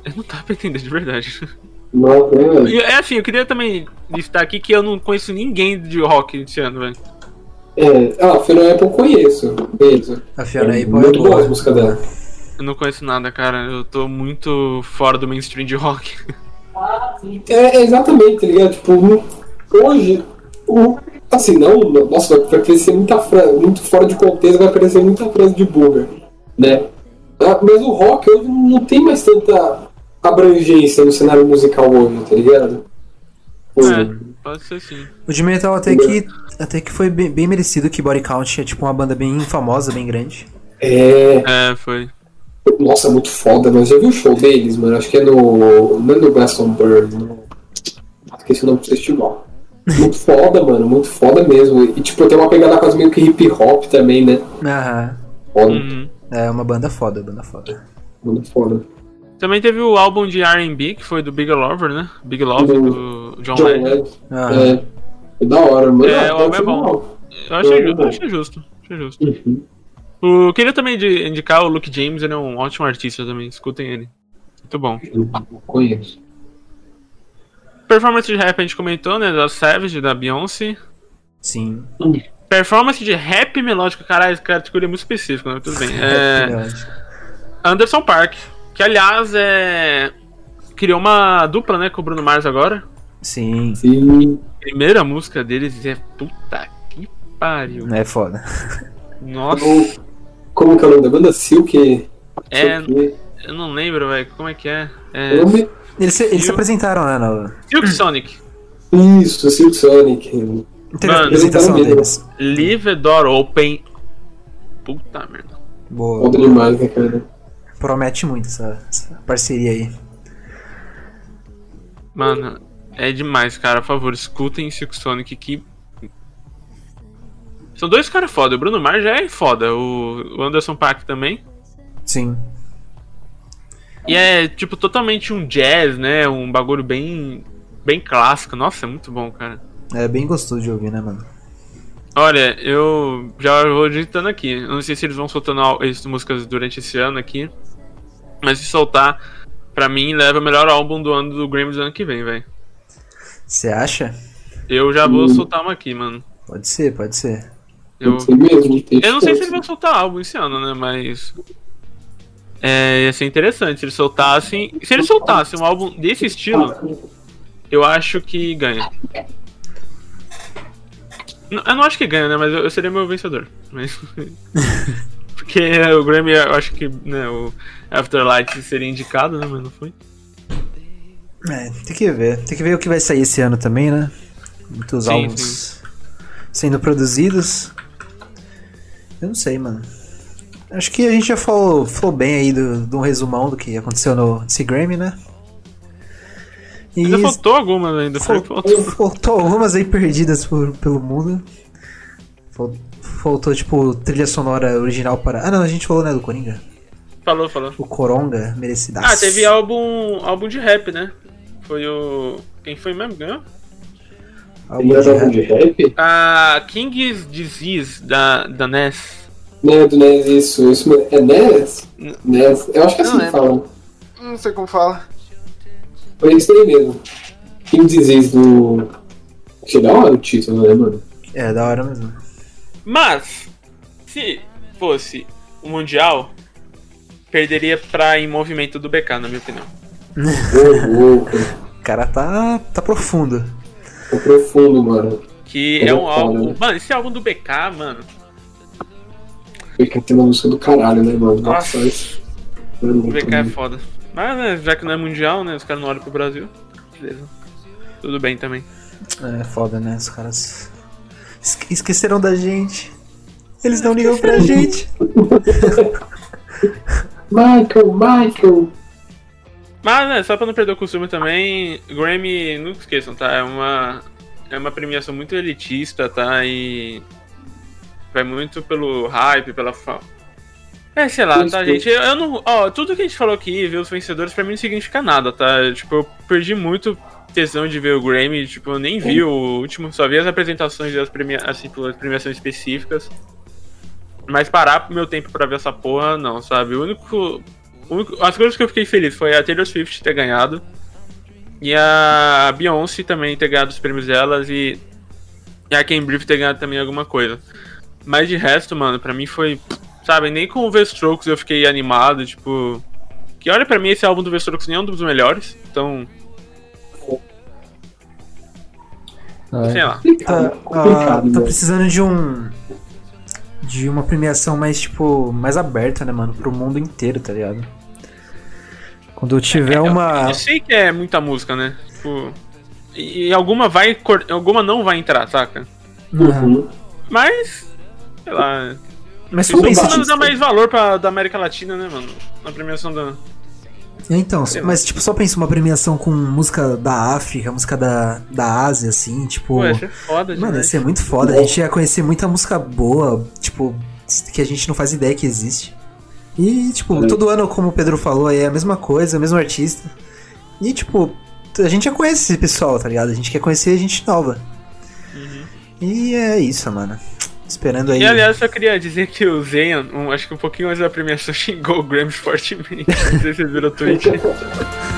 Eu não dá pra entender de verdade. Não, é, E, É assim, eu queria também listar aqui que eu não conheço ninguém de rock esse ano, velho. é, ah, Fiona Apple conheço. conheço. A Fiona é, Apple é muito boa músicas dela. Eu não conheço nada, cara. Eu tô muito fora do mainstream de rock. É, é exatamente, tá ligado? Tipo, hoje, o, assim, não, nossa, vai parecer muita fra- muito fora de contexto, vai parecer muita frase de boomer, né? Ah, Mas o rock hoje não tem mais tanta abrangência no cenário musical hoje, tá ligado? É, pode ser sim. O de metal até que, até que foi bem, bem merecido que Body Count é tipo uma banda bem famosa, bem grande. É, É, foi. nossa, muito foda, mas já viu o show deles, mano? Acho que é no. Não é no Glastonbury, no. Esqueci o nome do festival. Muito foda, mano, muito foda mesmo. E tipo, tem uma pegada quase meio que hip hop também, né? Aham. Foda, Uhum. É uma banda foda, banda foda. muito foda. Também teve o álbum de R&B, que foi do Big Lover, né? Big Love, do John John Legend. Aham. É, é da hora, mano. É, Ah, o álbum foi é bom. mal. Eu achei, É, ju- bom. eu achei justo. Achei justo. Uhum. O, queria também de- indicar o Luke James, ele é um ótimo artista também. Escutem ele. Muito bom. Uhum. Conheço. Performance de rap a gente comentou, né? Da Savage, da Beyoncé. Sim. Performance de rap melódico, caralho, essa categoria é muito específica, né? Tudo bem. É. Anderson Park, que aliás é. Criou uma dupla, né, com o Bruno Mars agora. Sim. Sim. Primeira música deles é puta que pariu. É foda. Nossa, Como, como que é o nome da banda? Silk. é. Silk- Eu não lembro, velho. Como é que é? É. Eu me- Eles, se- eles se apresentaram, né? No, Silk Sonic. Isso, Silk Sonic. teve a apresentação eles deles. Leave the door open. Puta merda. Boa. Foda demais, né, cara? Promete muito essa, essa parceria aí. Mano, é demais, cara. Por favor, escutem Silk Sonic que. São dois caras foda. O Bruno Mars já é foda. O o Anderson Paak também. Sim. E é, tipo, totalmente um jazz, né? Um bagulho bem. Bem clássico. Nossa, é muito bom, cara. É bem gostoso de ouvir, né, mano? Olha, eu já vou digitando aqui. Eu não sei se eles vão soltando essas músicas durante esse ano aqui. Mas se soltar, pra mim, leva o melhor álbum do ano do Grammy do ano que vem, velho. Você acha? Eu já vou Hum. soltar uma aqui, mano. Pode ser, pode ser. Eu, Pode ser mesmo, tem eu não sei se eles vão soltar álbum esse ano, né? Mas. É, ia ser interessante se eles soltassem. Se eles soltassem um álbum desse estilo, eu acho que ganha. Eu não acho que ganha, né? Mas eu, eu seria meu vencedor. Mas... [LAUGHS] Porque o Grammy, eu acho que né, o Afterlight seria indicado, né? Mas não foi. É, tem que ver. Tem que ver o que vai sair esse ano também, né? Muitos Sim, álbuns sendo produzidos. Eu não sei, mano. Acho que a gente já falou, falou bem aí do, de um resumão do que aconteceu no nesse Grammy, né? E Ainda faltou algumas ainda. fal- Faltou. faltou algumas aí perdidas por- pelo mundo. Fal- Faltou, tipo, trilha sonora original para. Ah, não, a gente falou, né, do Coringa. Falou, falou. O Coronga, merecidaço. Ah, teve álbum, álbum de rap, né? Foi o. Quem foi mesmo? que Ganhou? Álbum de álbum rap. de rap? A King's Disease da, da NES. Né, do NES, isso. isso é NES? NES. Eu acho que é assim Não que fala. Não sei como fala. Foi isso aí mesmo. King Disease do. Achei da hora o título, né, mano? É, da hora mesmo. Mas, se fosse o Mundial, perderia pra Em Movimento do BK, na minha opinião. [LAUGHS] O cara tá, tá profundo. Tá profundo, mano. Que É é um álbum. né? Mano, esse álbum do BK, mano. VK tem uma música do caralho, né, mano? Nossa, isso. É O VK é foda. Mas, né, já que não é mundial, né? Os caras não olham pro Brasil. Beleza. Tudo bem também. É foda, né? Os caras esque- esqueceram da gente. Eles não ligam pra gente. [LAUGHS] Michael, Michael! Mas, né, só pra não perder o costume também, Grammy, não esqueçam, tá? É uma, é uma premiação muito elitista, tá? E vai muito pelo hype, pela fa... É, sei lá, tá, gente? Eu, eu não... Ó, tudo que a gente falou aqui, ver os vencedores, pra mim não significa nada, tá? Tipo, eu perdi muito tesão de ver o Grammy, tipo, eu nem vi o último, só vi as apresentações das premia... assim, as premiações específicas. Mas parar meu tempo pra ver essa porra, não, sabe? O único o único- As coisas que eu fiquei feliz foi a Taylor Swift ter ganhado. E a Beyoncé também ter ganhado os prêmios delas e. E a Cambridge ter ganhado também alguma coisa. Mas de resto, mano, pra mim foi. Sabe, nem com o V-Strokes eu fiquei animado, tipo. Que olha pra mim, esse álbum do V-Strokes nem é um dos melhores. Então, sei lá. Tá, complicado, ah, né? tá precisando de um. De uma premiação mais, tipo, mais aberta, né, mano? Pro mundo inteiro, tá ligado? Quando tiver uma. Eu sei que é muita música, né? Tipo. E alguma vai. Alguma não vai entrar, saca? Uhum. Mas. Sei lá. Mas só pensa. precisa dar mais valor pra, da América Latina, né, mano? Na premiação da. Então, Sei lá. mas tipo, só pensa uma premiação com música da África, música da, da Ásia, assim, tipo. Ia ser foda Mano, ia ser muito foda. A gente ia conhecer muita música boa, tipo, que a gente não faz ideia que existe. E, tipo, É. todo ano, como o Pedro falou, aí é a mesma coisa, o mesmo artista. E, tipo, a gente já conhece esse pessoal, tá ligado? A gente quer conhecer gente nova. E é isso, mano. Esperando aí. E aliás, eu queria dizer que o Zayn, um, acho que um pouquinho antes da premiação, [LAUGHS] xingou o Grammy fortemente. Não sei se vocês viram o tweet. [LAUGHS]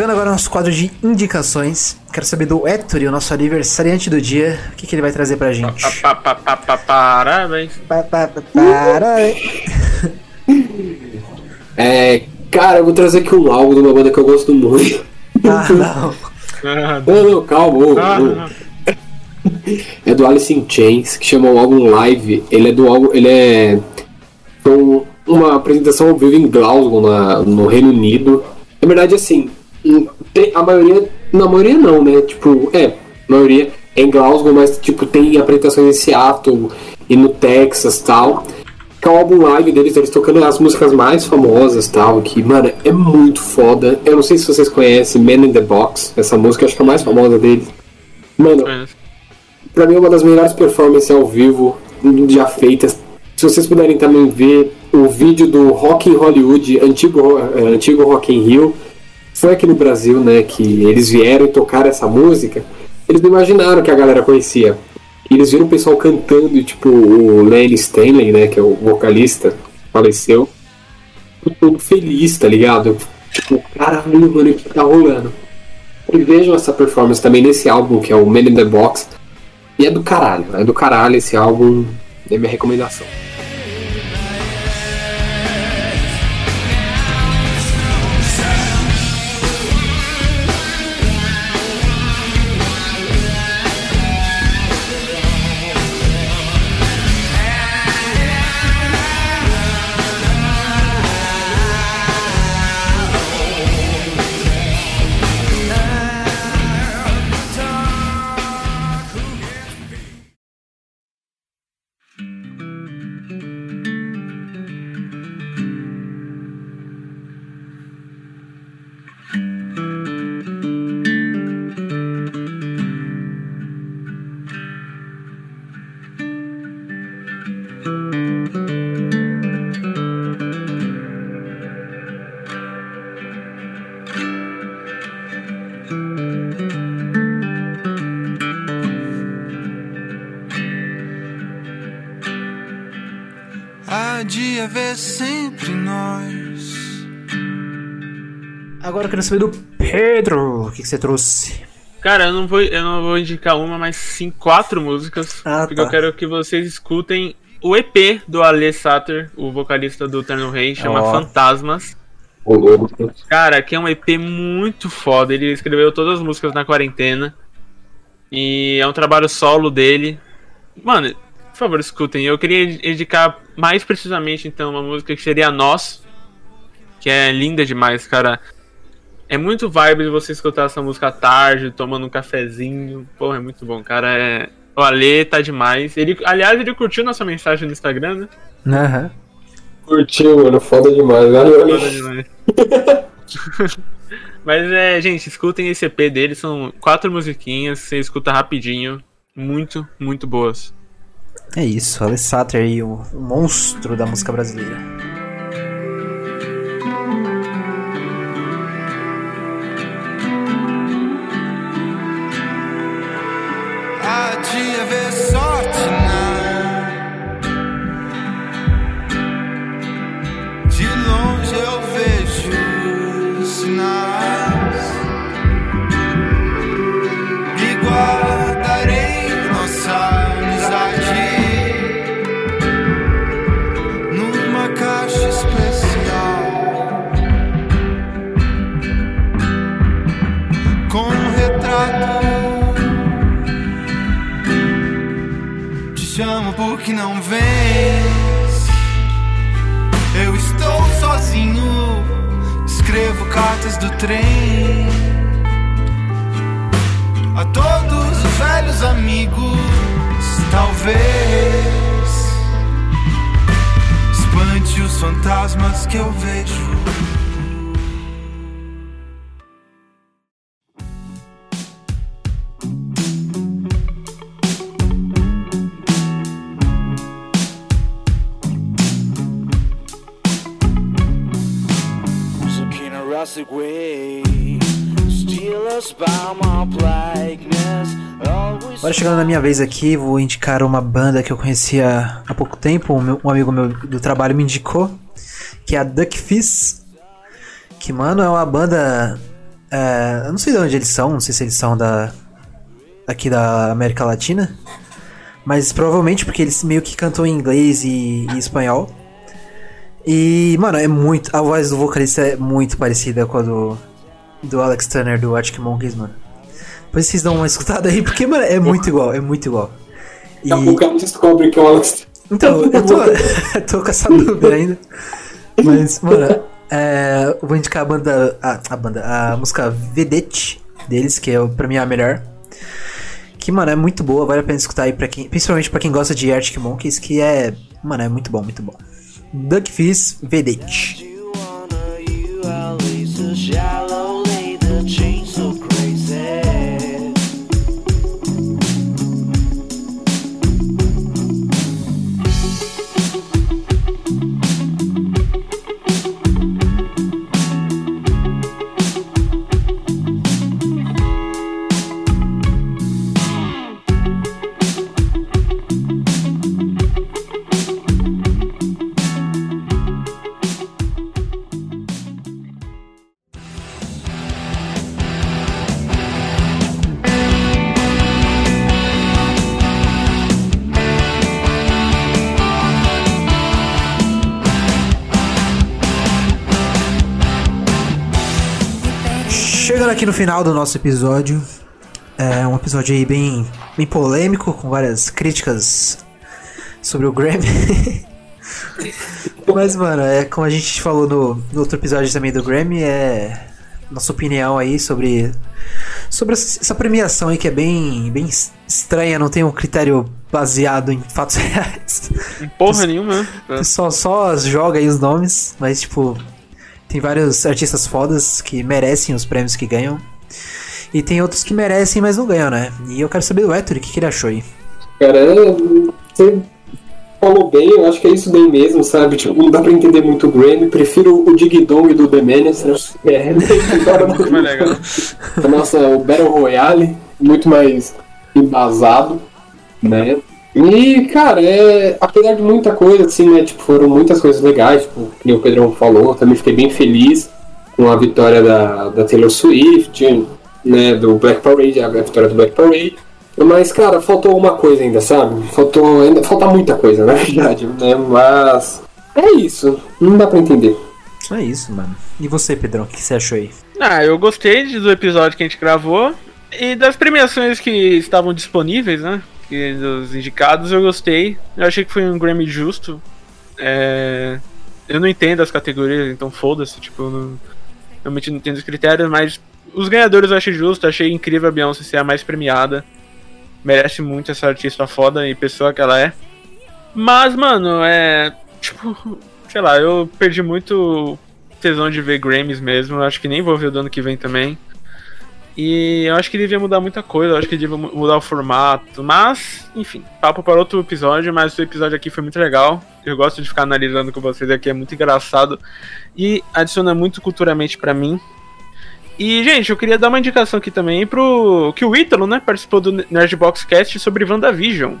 Chegando agora ao nosso quadro de indicações. Quero saber do Ettore, o nosso aniversariante do dia. O que, que ele vai trazer pra gente? Pa, pa, pa, pa, Parabéns. Pa, pa, pa, para. É, cara, eu vou trazer aqui um álbum de uma banda que eu gosto muito. Ah, não. [LAUGHS] Ah, Não, não, calma. Ah. ô. É do Alice in Chains, que chama o álbum Live. Ele é do álbum. Ele é. um- uma apresentação ao vivo em Glasgow, na, no Reino Unido. Na verdade, assim, a maioria. Na maioria não, né? Tipo, é, a maioria é em Glasgow, mas tipo, tem apresentações em Seattle e no Texas tal. Que é o álbum live deles, eles tocando as músicas mais famosas tal, que, mano, é muito foda. Eu não sei se vocês conhecem Man in the Box, essa música, acho que é a mais famosa deles. Mano, pra mim é uma das melhores performances ao vivo já feitas. Se vocês puderem também ver o vídeo do Rock in Hollywood, antigo, eh, antigo Rock in Rio, foi aqui no Brasil, né, que eles vieram e tocaram essa música. Eles não imaginaram que a galera conhecia. E eles viram o pessoal cantando e, tipo, o Lenny Stanley, né, que é o vocalista, faleceu. Todo feliz, tá ligado? Tipo, caralho, mano, o que tá rolando? E vejam essa performance também nesse álbum, que é o Man in the Box. E é do caralho, é do caralho esse álbum, é minha recomendação. Quero saber do Pedro. O que, que você trouxe? Cara, eu não vou, eu não vou indicar uma, mas sim quatro músicas. Ah, porque tá. eu quero que vocês escutem o EP do Ale Satter, o vocalista do Eternal Rei, chama Ó. Fantasmas. Cara, que é um EP muito foda. Ele escreveu todas as músicas na quarentena. E é um trabalho solo dele. Mano, por favor, escutem. Eu queria indicar mais precisamente, então, uma música que seria Nós. Que é linda demais, cara. É muito vibe de você escutar essa música à tarde, tomando um cafezinho. Porra, é muito bom, cara. É... O Ale tá demais. Ele, aliás, ele curtiu nossa mensagem no Instagram, né? Aham. Curtiu, mano, foda demais. Valeu, Foda Ale. demais. [LAUGHS] Mas é, gente, escutem esse EP dele, são quatro musiquinhas, você escuta rapidinho, muito, muito boas. É isso, Alessater aí, o, o monstro da música brasileira. Há de haver sorte na. Porque não vens. Eu estou sozinho. Escrevo cartas do trem. A todos os velhos amigos, talvez. Espante os fantasmas que eu vejo. Always Agora chegando na minha vez aqui, vou indicar uma banda que eu conhecia há pouco tempo, um, meu- um amigo meu do trabalho me indicou, que é a Duck Fizz, que, mano, é uma banda... é, eu não sei de onde eles são, não sei se eles são da aqui da América Latina, mas provavelmente porque eles meio que cantam em inglês e, e espanhol. E, mano, é muito... A voz do vocalista é muito parecida com a do, do Alex Turner, do Arctic Monkeys, mano. Depois vocês dão uma escutada aí, porque, mano, é muito igual, é muito igual. E, Daqui a pouco a gente descobre que é o Alex. então, [LAUGHS] eu tô, [LAUGHS] tô com essa dúvida ainda. Mas, mano, é, eu vou indicar a banda. A, a banda, a música Vedette deles, que é pra mim a melhor. Que, mano, é muito boa, vale a pena escutar aí pra quem. Principalmente pra quem gosta de Arctic Monkeys, que é. Mano, é muito bom, muito bom. Duck Fizz Vedette. Aqui no final do nosso episódio. É um episódio aí bem, bem polêmico, com várias críticas sobre o Grammy. [LAUGHS] Mas, mano, é como a gente falou no, no outro episódio também do Grammy, é nossa opinião aí sobre sobre essa premiação aí que é bem bem estranha, não tem um critério baseado em fatos [LAUGHS] reais. Porra nenhuma. O pessoal só joga aí os nomes, mas tipo, tem vários artistas fodas que merecem os prêmios que ganham. E tem outros que merecem, mas não ganham, né? E eu quero saber do Héctor, o que, que ele achou aí? Cara, é, você falou bem, eu acho que é isso bem mesmo, sabe? Tipo, não dá pra entender muito o Grammy, prefiro o Dig Dong do The Menace, né? [LAUGHS] É, [LAUGHS] Muito mais legal. nossa, o Battle Royale, muito mais embasado, né? E, cara, é, apesar de muita coisa, assim, né? Tipo, foram muitas coisas legais, tipo, que o Pedrão falou, também fiquei bem feliz com a vitória da, da Taylor Swift, né? Do Black Parade, a vitória do Black Parade. Mas, cara, faltou uma coisa ainda, sabe? Faltou. Ainda falta muita coisa, na [LAUGHS] verdade, né? Mas. É isso, não dá pra entender. Só é isso, mano. E você, Pedrão, o que, você achou aí? Ah, eu gostei do episódio que a gente gravou e das premiações que estavam disponíveis, né? Dos indicados eu gostei. Eu achei que foi um Grammy justo. É, Eu não entendo as categorias, então foda-se, tipo, eu não... realmente não entendo os critérios, mas os ganhadores eu achei justo, achei incrível a Beyoncé ser a mais premiada. Merece muito essa artista foda e pessoa que ela é. Mas, mano, é. Tipo, sei lá, eu perdi muito tesão de ver Grammys mesmo. Acho que nem vou ver o do ano que vem também. E eu acho que devia mudar muita coisa, eu acho que devia mu- mudar o formato. Mas, enfim, papo para outro episódio, mas o episódio aqui foi muito legal. Eu gosto de ficar analisando com vocês aqui, é muito engraçado. E adiciona muito culturalmente pra mim. E, gente, eu queria dar uma indicação aqui também pro. Que o Ítalo, né, participou do Nerdbox Cast sobre WandaVision.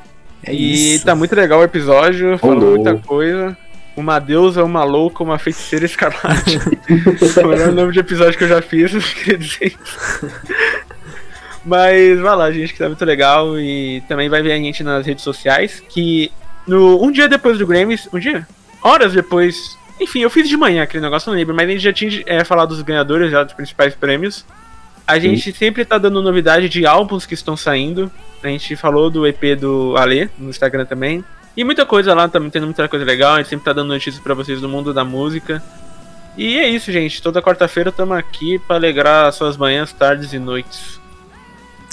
É e isso. tá muito legal o episódio, falou Rolou. muita coisa. Uma deusa, uma louca, uma feiticeira escarlate. [LAUGHS] O melhor nome de episódio que eu já fiz, [LAUGHS] eu queria dizer isso. Mas vai lá, gente, que tá muito legal. E também vai ver a gente nas redes sociais. Que no, um dia depois do Grammys. Um dia? Horas depois. Enfim, eu fiz de manhã aquele negócio, não lembro. Mas a gente já tinha é, falado dos ganhadores, já dos principais prêmios. A gente sempre tá dando novidade de álbuns que estão saindo. A gente falou do EP do Ale no Instagram também. E muita coisa lá, também tendo muita coisa legal. A gente sempre tá dando notícias pra vocês do mundo da música. E é isso, gente. Toda quarta-feira estamos aqui pra alegrar suas manhãs, tardes e noites.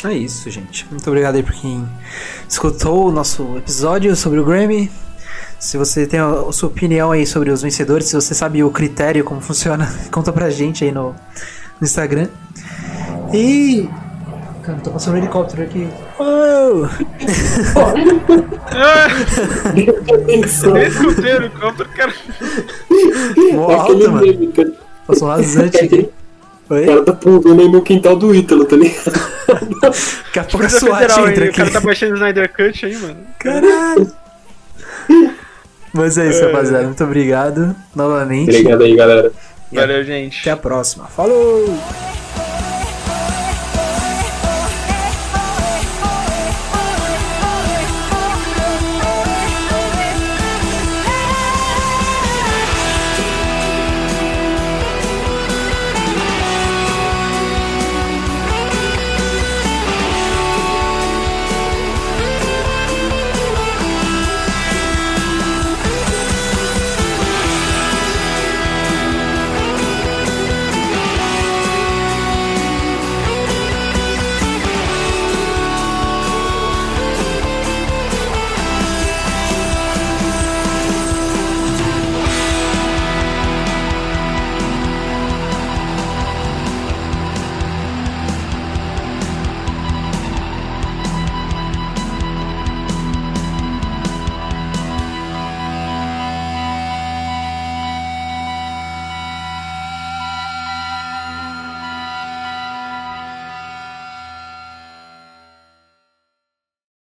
É isso, gente. Muito obrigado aí por quem escutou o nosso episódio sobre o Grammy. Se você tem a, a sua opinião aí sobre os vencedores, se você sabe o critério, como funciona, [LAUGHS] conta pra gente aí no, no Instagram. E. Cara, tô passando um helicóptero aqui. Nem escutei o helicóptero, cara. Mó alto, mano. tá? Passou um rasante aqui. O Oi? cara tá pulando aí no quintal do Ítalo, tá ligado? Daqui a pouco a SWAT Federal entra aí, o cara aqui. tá baixando o Snyder Cut aí, mano. Caralho! Mas é isso, rapaziada. Muito obrigado novamente. Obrigado aí, galera. E Valeu, gente. Até a próxima. Falou!